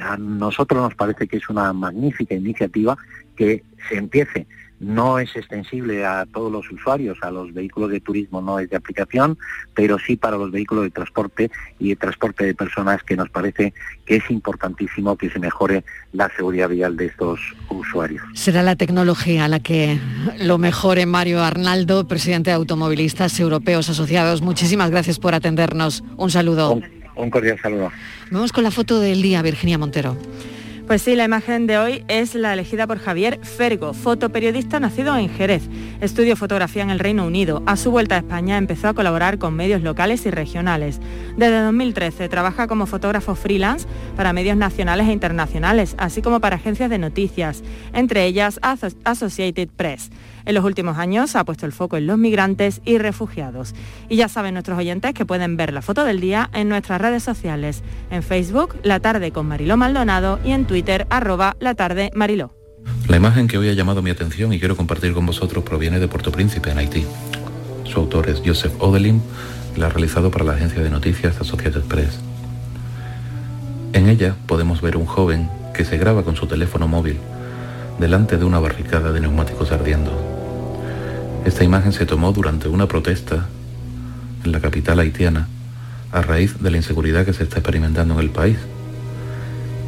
A nosotros nos parece que es una magnífica iniciativa que se empiece no es extensible a todos los usuarios, a los vehículos de turismo no es de aplicación, pero sí para los vehículos de transporte y de transporte de personas que nos parece que es importantísimo que se mejore la seguridad vial de estos usuarios. Será la tecnología la que lo mejore Mario Arnaldo, presidente de Automovilistas Europeos Asociados. Muchísimas gracias por atendernos. Un saludo. Un cordial saludo. Vamos con la foto del día, Virginia Montero. Pues sí, la imagen de hoy es la elegida por Javier Fergo, fotoperiodista nacido en Jerez. Estudió fotografía en el Reino Unido. A su vuelta a España empezó a colaborar con medios locales y regionales. Desde 2013 trabaja como fotógrafo freelance para medios nacionales e internacionales, así como para agencias de noticias, entre ellas Asso- Associated Press. En los últimos años ha puesto el foco en los migrantes y refugiados. Y ya saben nuestros oyentes que pueden ver la foto del día en nuestras redes sociales, en Facebook, La Tarde con Mariló Maldonado y en Twitter, arroba La Tarde Mariló. La imagen que hoy ha llamado mi atención y quiero compartir con vosotros proviene de Puerto Príncipe, en Haití. Su autor es Joseph Odelim y la ha realizado para la agencia de noticias Associated Press. En ella podemos ver un joven que se graba con su teléfono móvil delante de una barricada de neumáticos ardiendo. Esta imagen se tomó durante una protesta en la capital haitiana a raíz de la inseguridad que se está experimentando en el país.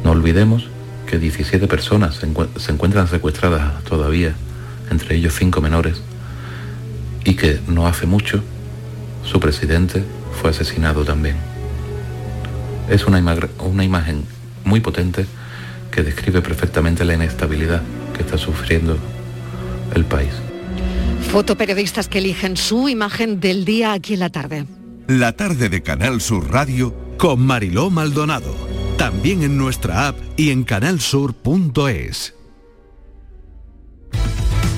No olvidemos que 17 personas se, encuent- se encuentran secuestradas todavía, entre ellos 5 menores, y que no hace mucho su presidente fue asesinado también. Es una imagen muy potente que describe perfectamente la inestabilidad que está sufriendo el país. Fotoperiodistas que eligen su imagen del día aquí en la tarde. La tarde de Canal Sur Radio con Mariló Maldonado. También en nuestra app y en canalsur.es.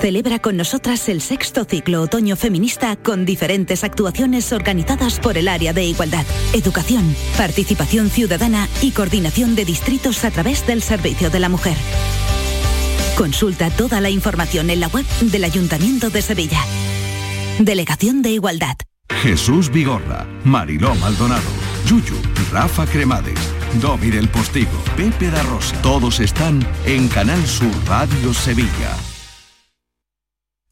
Celebra con nosotras el sexto ciclo otoño feminista con diferentes actuaciones organizadas por el área de igualdad, educación, participación ciudadana y coordinación de distritos a través del Servicio de la Mujer. Consulta toda la información en la web del Ayuntamiento de Sevilla. Delegación de Igualdad. Jesús Vigorra, Mariló Maldonado, Yuyu, Rafa Cremades, Domi del Postigo, Pepe da Rosa. Todos están en Canal Sur Radio Sevilla.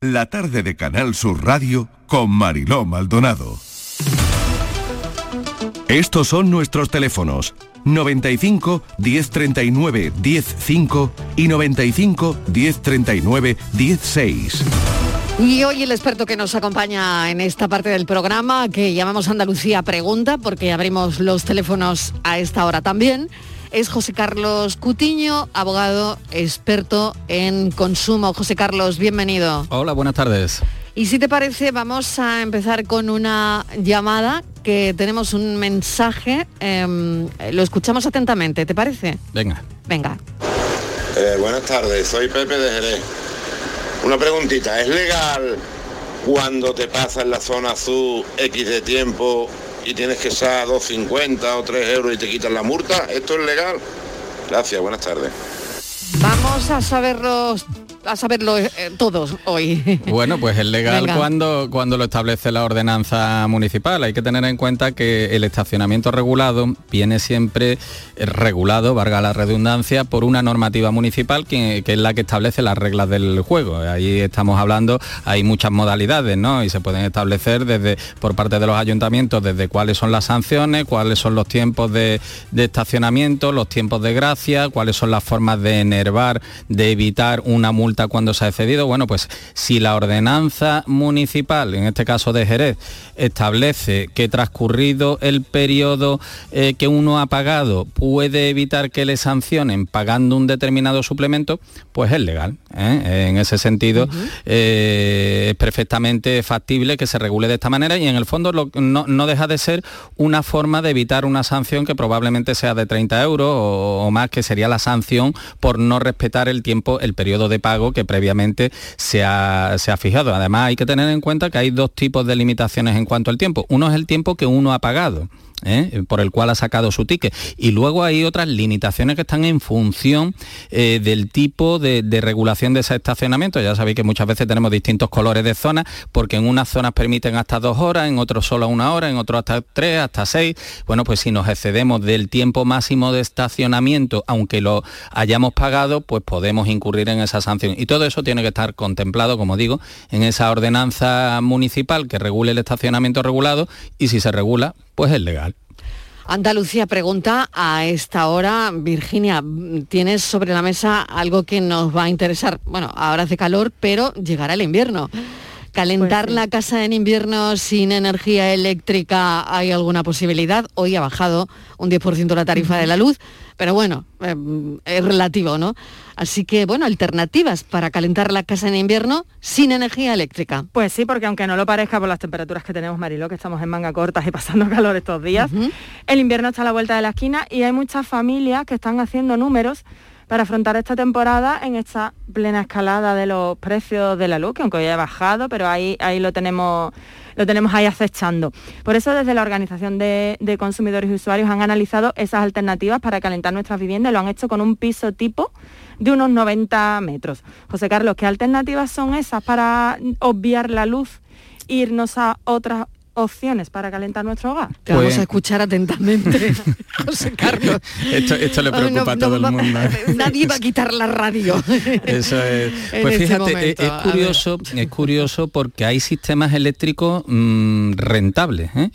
La tarde de Canal Sur Radio con Mariló Maldonado. Estos son nuestros teléfonos 95 1039 105 y 95 1039 16. Y hoy el experto que nos acompaña en esta parte del programa, que llamamos Andalucía Pregunta, porque abrimos los teléfonos a esta hora también, es José Carlos Cutiño, abogado experto en consumo. José Carlos, bienvenido. Hola, buenas tardes. Y si te parece, vamos a empezar con una llamada que tenemos un mensaje. em, lo escuchamos atentamente, ¿te parece? Venga. Venga. Eh, buenas tardes, soy Pepe de Jerez. Una preguntita, ¿es legal cuando te pasa en la zona azul X de tiempo y tienes que usar 2,50 o 3 euros y te quitan la multa? ¿Esto es legal? Gracias, buenas tardes. Vamos a saberlo, a saberlo eh, todos hoy. Bueno, pues es legal Venga. cuando, cuando lo establece la ordenanza municipal. Hay que tener en cuenta que el estacionamiento regulado viene siempre eh, regulado, valga la redundancia, por una normativa municipal que, que es la que establece las reglas del juego. Ahí estamos hablando, hay muchas modalidades, ¿no? Y se pueden establecer desde por parte de los ayuntamientos desde cuáles son las sanciones, cuáles son los tiempos de, de estacionamiento, los tiempos de gracia, cuáles son las formas de enervar, de evitar una multa cuando se ha excedido. Bueno, pues si la ordenanza municipal, en este caso de Jerez, establece que transcurrido el periodo eh, que uno ha pagado puede evitar que le sancionen pagando un determinado suplemento, pues es legal. ¿eh? En ese sentido, eh, es perfectamente factible que se regule de esta manera y en el fondo lo- no, no deja de ser una forma de evitar una sanción que probablemente sea de 30 euros o, o más, que sería la sanción por no respetar el tiempo, el periodo de pago que previamente se ha, se ha fijado. Además, hay que tener en cuenta que hay dos tipos de limitaciones en cuanto al tiempo. Uno es el tiempo que uno ha pagado. ¿Eh? por el cual ha sacado su ticket. Y luego hay otras limitaciones que están en función eh, del tipo de, de regulación de ese estacionamiento. Ya sabéis que muchas veces tenemos distintos colores de zonas, porque en unas zonas permiten hasta dos horas, en otros solo una hora, en otros hasta tres, hasta seis. Bueno, pues si nos excedemos del tiempo máximo de estacionamiento, aunque lo hayamos pagado, pues podemos incurrir en esa sanción. Y todo eso tiene que estar contemplado, como digo, en esa ordenanza municipal que regule el estacionamiento regulado y si se regula, pues es legal. Andalucía pregunta a esta hora, Virginia, tienes sobre la mesa algo que nos va a interesar. Bueno, ahora hace calor, pero llegará el invierno. ¿Calentar la casa en invierno sin energía eléctrica hay alguna posibilidad? Hoy ha bajado un 10% la tarifa de la luz, pero bueno, eh, es relativo, ¿no? Así que, bueno, alternativas para calentar la casa en invierno sin energía eléctrica. Pues sí, porque aunque no lo parezca por las temperaturas que tenemos, Mariló, que estamos en manga cortas y pasando (laughs) calor estos días, el invierno está a la vuelta de la esquina y hay muchas familias que están haciendo números para afrontar esta temporada en esta plena escalada de los precios de la luz, que aunque hoy ha bajado, pero ahí, ahí lo tenemos lo tenemos ahí acechando. Por eso desde la Organización de, de Consumidores y Usuarios han analizado esas alternativas para calentar nuestras viviendas y lo han hecho con un piso tipo de unos 90 metros. José Carlos, ¿qué alternativas son esas para obviar la luz e irnos a otras opciones para calentar nuestro hogar? Te vamos Pues- a escuchar atentamente, (laughs) José Carlos. Esto, esto le preocupa no, a todo no, el mundo. (laughs) Nadie va a quitar la radio. (laughs) Eso es. Pues este fíjate, momento, es, curioso, es curioso porque hay sistemas eléctricos mm, rentables. ¿eh?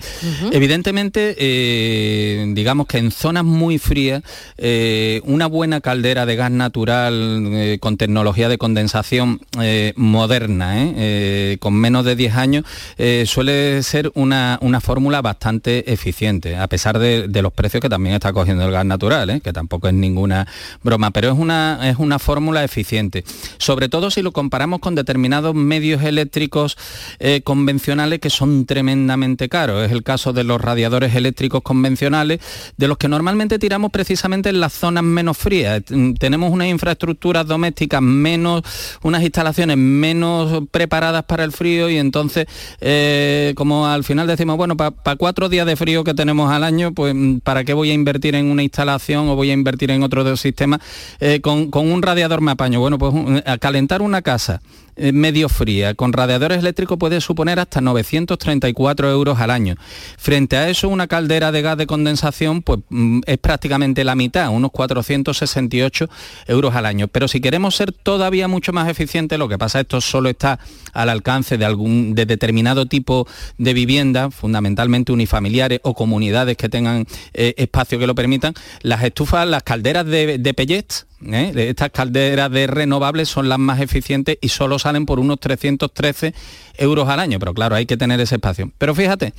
Evidentemente, eh, digamos que en zonas muy frías, eh, una buena caldera de gas natural eh, con tecnología de condensación eh, moderna, ¿eh? Eh, con menos de 10 años, eh, suele ser una, una fórmula bastante eficiente, a pesar de, de, los precios que también está cogiendo el gas natural, ¿eh? que tampoco es ninguna broma, pero es una, es una fórmula eficiente. Sobre todo si lo comparamos con determinados medios eléctricos eh, convencionales que son tremendamente caros. Es el caso de los radiadores eléctricos convencionales, de los que normalmente tiramos precisamente en las zonas menos frías. Mm, tenemos unas infraestructuras domésticas menos, unas instalaciones menos preparadas para el frío y entonces, eh, como al final decimos, bueno, para cuatro días de frío que tenemos al año, pues mm, ¿para qué voy a invertir en una instalación o voy a invertir en otro sistema? Eh, con, con, un radiador me apaño. Bueno, pues a calentar una casa eh, medio fría con radiadores eléctricos puede suponer hasta 934 euros al año. Frente a eso, una caldera de gas de condensación pues, mm, es prácticamente la mitad, unos 468 euros al año. Pero si queremos ser todavía mucho más eficientes, lo que pasa esto solo está al alcance de algún de determinado tipo de vivienda, fundamentalmente unifamiliares o comunidades que tengan eh, espacio que lo permitan, las estufas, las calderas de, de pellets, ¿eh? Estas calderas de renovables son las más eficientes y solo salen por unos 313 euros al año, pero claro, hay que tener ese espacio. Pero fíjate,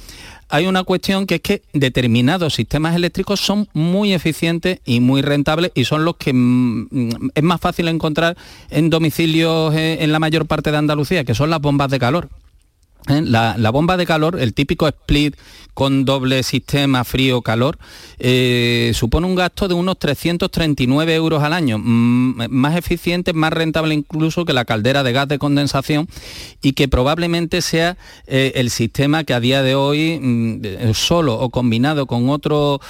hay una cuestión que es que determinados sistemas eléctricos son muy eficientes y muy rentables y son los que mm, es más fácil encontrar en domicilios eh, en la mayor parte de Andalucía, que son las bombas de calor. ¿Eh? La, bomba de calor, el típico split con doble sistema frío-calor, eh, supone un gasto de unos 339 euros al año, mm, más eficiente, más rentable incluso que la caldera de gas de condensación y que probablemente sea eh, el sistema que a día de hoy, mm, solo o combinado con otro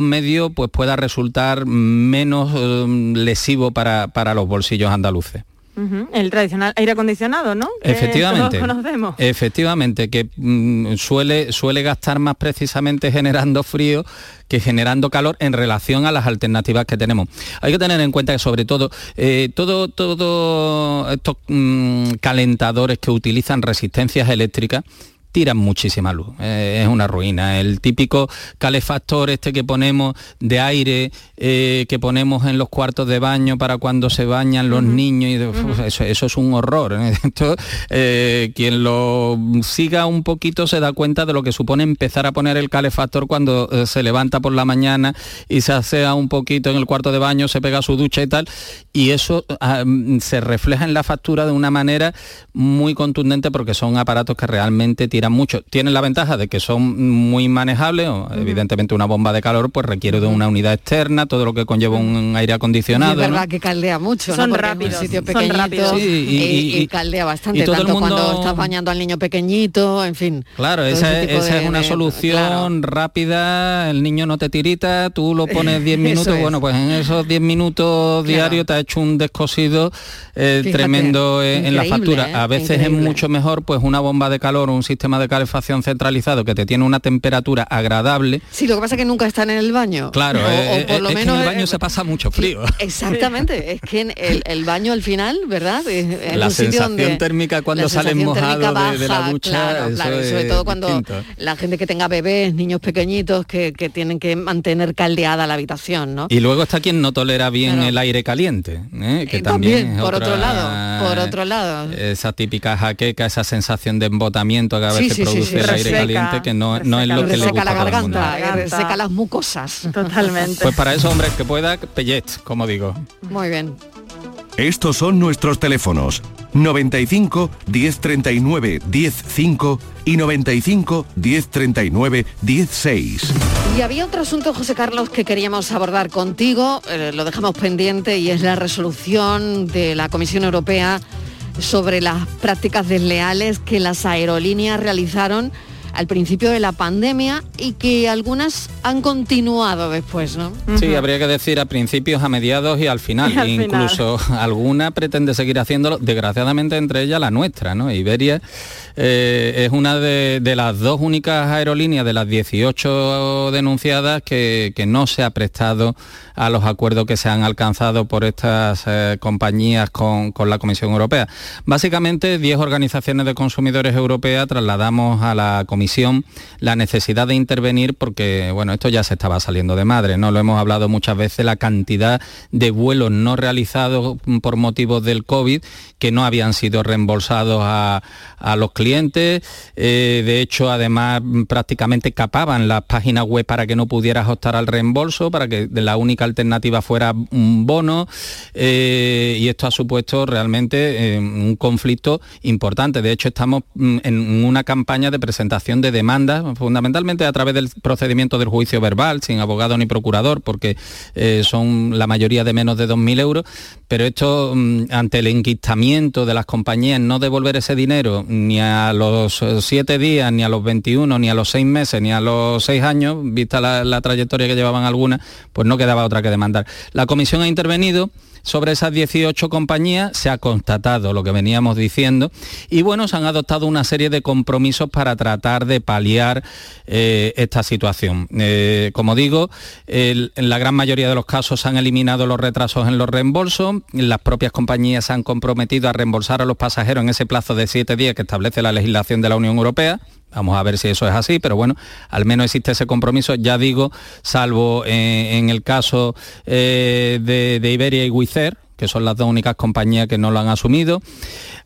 medio, pues pueda resultar menos lesivo para, para los bolsillos andaluces. El tradicional aire acondicionado, ¿no? efectivamente. Efectivamente, que mm, suele, suele gastar más precisamente generando frío que generando calor en relación a las alternativas que tenemos. Hay que tener en cuenta que sobre todo eh, todo, todo estos mm, calentadores que utilizan resistencias eléctricas tiran muchísima luz, eh, es una ruina. El típico calefactor este que ponemos de aire, eh, que ponemos en los cuartos de baño para cuando se bañan los niños, y eso, es un horror. (laughs) ¿eh? quien lo siga un poquito se da cuenta de lo que supone empezar a poner el calefactor cuando se levanta por la mañana y se asea un poquito en el cuarto de baño, se pega su ducha y tal, y eso ah, se refleja en la factura de una manera muy contundente porque son aparatos que realmente tiran mucho. Tienen la ventaja de que son muy manejables, evidentemente una bomba de calor pues requiere de una unidad externa, todo lo que conlleva un aire acondicionado. es verdad que caldea mucho, son rápidos, sitio pequeñito y, caldea bastante, tanto cuando estás bañando al niño pequeñito, en fin. Claro, esa, es, una solución rápida, el niño no te tirita, tú lo pones 10 (laughs) minutos, bueno, pues en esos 10 minutos diarios te ha hecho un descosido eh, tremendo en la factura. ¿eh? A veces es mucho mejor pues una bomba de calor, un sistema de calefacción centralizado que te tiene una temperatura agradable. Sí, lo que pasa es que nunca están en el baño. Claro, o, eh, por lo menos en el baño se pasa mucho frío. (laughs) Exactamente, es que el, el, baño al final, ¿verdad? Es, la sensación térmica cuando sales mojado de, la ducha. Claro, claro, sobre todo cuando la gente que tenga bebés, niños pequeñitos que, que, tienen que mantener caldeada la habitación, ¿no? Y luego está quien no tolera bien el aire caliente, ¿eh? que eh, también, por otro lado, por otro lado. Esa típica jaqueca, esa sensación de embotamiento que a veces sí, produce el aire caliente que no, no es lo que le gusta la garganta, seca las mucosas. Totalmente. Pues para eso, hombre, que pueda, pellet, como digo. Muy bien. Estos son nuestros teléfonos 95 1039 105 y 95 1039 16. Y había otro asunto, José Carlos, que queríamos abordar contigo, eh, lo dejamos pendiente y es la resolución de la Comisión Europea sobre las prácticas desleales que las aerolíneas realizaron al principio de la pandemia y que algunas han continuado después, ¿no? Sí, habría que decir a principios, a mediados (laughs) y al final. Incluso alguna pretende seguir haciéndolo, desgraciadamente entre ellas la nuestra, ¿no? Iberia eh, es una de, las dos únicas aerolíneas de las 18 denunciadas que, no se ha prestado a los acuerdos que se han alcanzado por estas eh, compañías con, la Comisión Europea. Básicamente, 10 organizaciones de consumidores europeas trasladamos a la Comisión la necesidad de intervenir porque, bueno, esto ya se estaba saliendo de madre, ¿no? Lo hemos hablado muchas veces, la cantidad de vuelos no realizados por motivos del COVID que no habían sido reembolsados a, los clientes. Eh, de hecho, además, prácticamente capaban las páginas web para que no pudieras optar al reembolso, para que la única alternativa fuera un bono. Eh, y esto ha supuesto realmente eh, un conflicto importante. De hecho, estamos mm, en una campaña de presentación de demandas, fundamentalmente a través del procedimiento del juicio verbal, sin abogado ni procurador, porque son la mayoría de menos de 2.000 euros. Pero esto, mm, ante el enquistamiento de las compañías no devolver ese dinero ni a los eh, siete días, ni a los 21, ni a los seis meses, ni a los seis años, vista la, trayectoria que llevaban algunas, pues no quedaba otra que demandar. La comisión ha intervenido sobre esas 18 compañías se ha constatado lo que veníamos diciendo y bueno, se han adoptado una serie de compromisos para tratar de paliar eh, esta situación. Eh, como digo, en la gran mayoría de los casos se han eliminado los retrasos en los reembolsos, las propias compañías se han comprometido a reembolsar a los pasajeros en ese plazo de siete días que establece la legislación de la Unión Europea. Vamos a ver si eso es así, pero bueno, al menos existe ese compromiso, ya digo, salvo eh, en el caso eh, de, Iberia y Wizz que son las dos únicas compañías que no lo han asumido.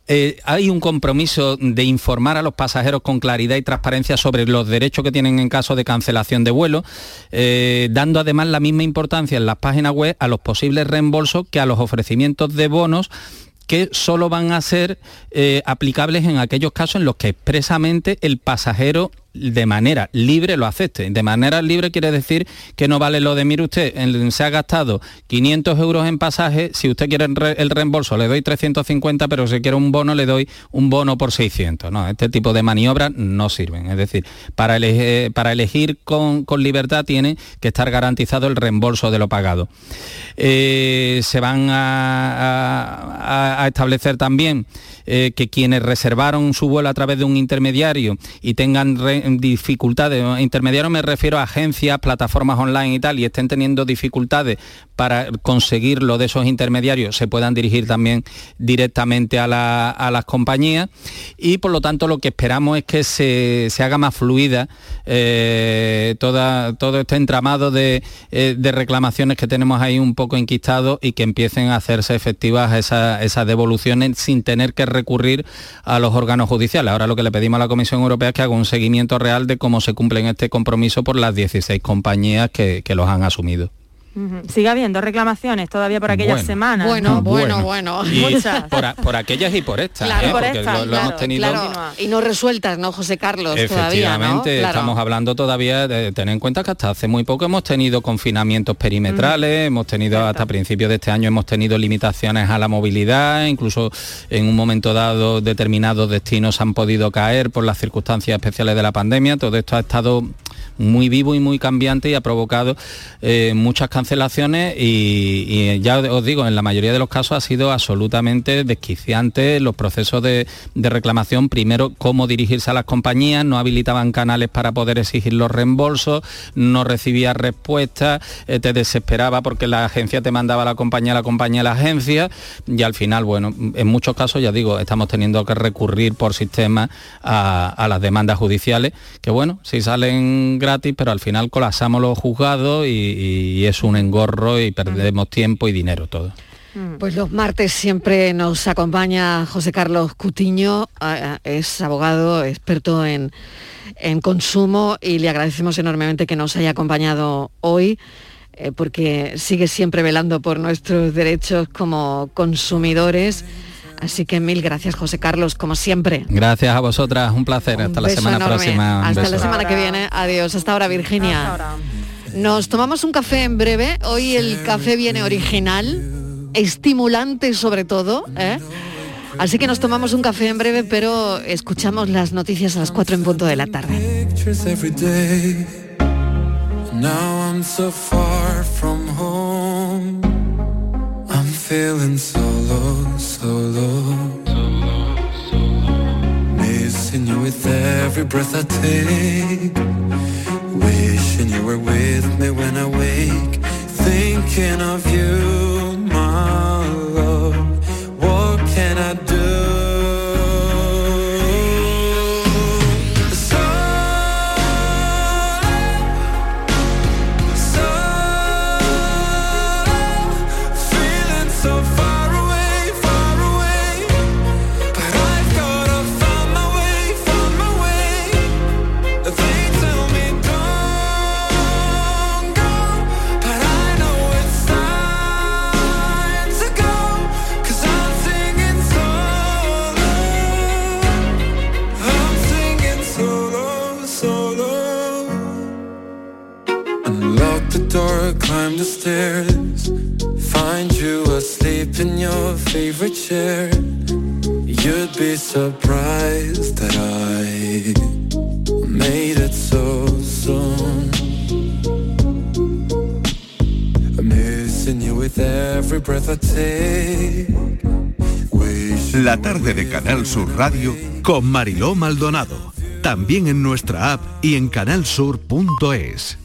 Eh, hay un compromiso de informar a los pasajeros con claridad y transparencia sobre los derechos que tienen en caso de cancelación de vuelo, dando además la misma importancia en las páginas web a los posibles reembolsos que a los ofrecimientos de bonos que solo van a ser eh, aplicables en aquellos casos en los que expresamente el pasajero de manera libre lo acepte. De manera libre quiere decir que no vale lo de, mire usted, se ha gastado 500 euros en pasaje, si usted quiere el reembolso le doy 350, pero si quiere un bono le doy un bono por 600. No, este tipo de maniobras no sirven. Es decir, para, para elegir con, libertad tiene que estar garantizado el reembolso de lo pagado. Eh, se van a establecer también eh, que quienes reservaron su vuelo a través de un intermediario y tengan dificultades, intermediario me refiero a agencias, plataformas online y tal, y estén teniendo dificultades para conseguir lo de esos intermediarios, se puedan dirigir también directamente a, las compañías. Y por lo tanto lo que esperamos es que se, haga más fluida eh, toda, todo este entramado de, eh, de, reclamaciones que tenemos ahí un poco enquistados y que empiecen a hacerse efectivas esas, esas devoluciones sin tener que recurrir a los órganos judiciales. Ahora lo que le pedimos a la Comisión Europea es que haga un seguimiento real de cómo se cumplen este compromiso por las 16 compañías que, que los han asumido. Sigue habiendo reclamaciones todavía por aquellas semanas. Bueno, bueno, bueno. Por, aquellas y por estas. Claro, ¿eh? por estas, lo, hemos tenido. Y no resueltas, ¿no, José Carlos? Efectivamente, estamos hablando todavía de tener en cuenta que hasta hace muy poco hemos tenido confinamientos perimetrales, hemos tenido hasta principios de este año hemos tenido limitaciones a la movilidad, incluso en un momento dado determinados destinos han podido caer por las circunstancias especiales de la pandemia. Todo esto ha estado muy vivo y muy cambiante y ha provocado eh, muchas cancelaciones y, ya os digo, en la mayoría de los casos ha sido absolutamente desquiciante los procesos de, reclamación. Primero, cómo dirigirse a las compañías, no habilitaban canales para poder exigir los reembolsos, no recibía respuestas, eh, te desesperaba porque la agencia te mandaba a la compañía, la compañía a la agencia y al final, bueno, en muchos casos, ya digo, estamos teniendo que recurrir por sistema a, a las demandas judiciales, que bueno, si salen gratis, pero al final colapsamos los juzgados y, es un engorro y perdemos tiempo y dinero todo. Mm. Pues los martes siempre nos acompaña José Carlos Cutiño, es abogado, experto en, en consumo y le agradecemos enormemente que nos haya acompañado hoy eh, porque sigue siempre velando por nuestros derechos como consumidores. Así que mil gracias, José Carlos, como siempre. Gracias a vosotras, un placer. Hasta la semana próxima. Hasta la semana que viene. Adiós. Hasta ahora, Virginia. Nos tomamos un café en breve. Hoy el café viene original, estimulante sobre todo. ¿eh? Así que nos tomamos un café en breve, pero escuchamos las noticias a las 4 en punto de la tarde. Feeling solo, solo. Missing you with every breath I take. Wishing you were with me when I wake. Thinking of you, my favorite chair, you'd be surprised that I made it so soon. I'm missing you with every breath I take. La tarde de Canal Sur Radio con Mariló Maldonado. También en nuestra app y en canalsur.es.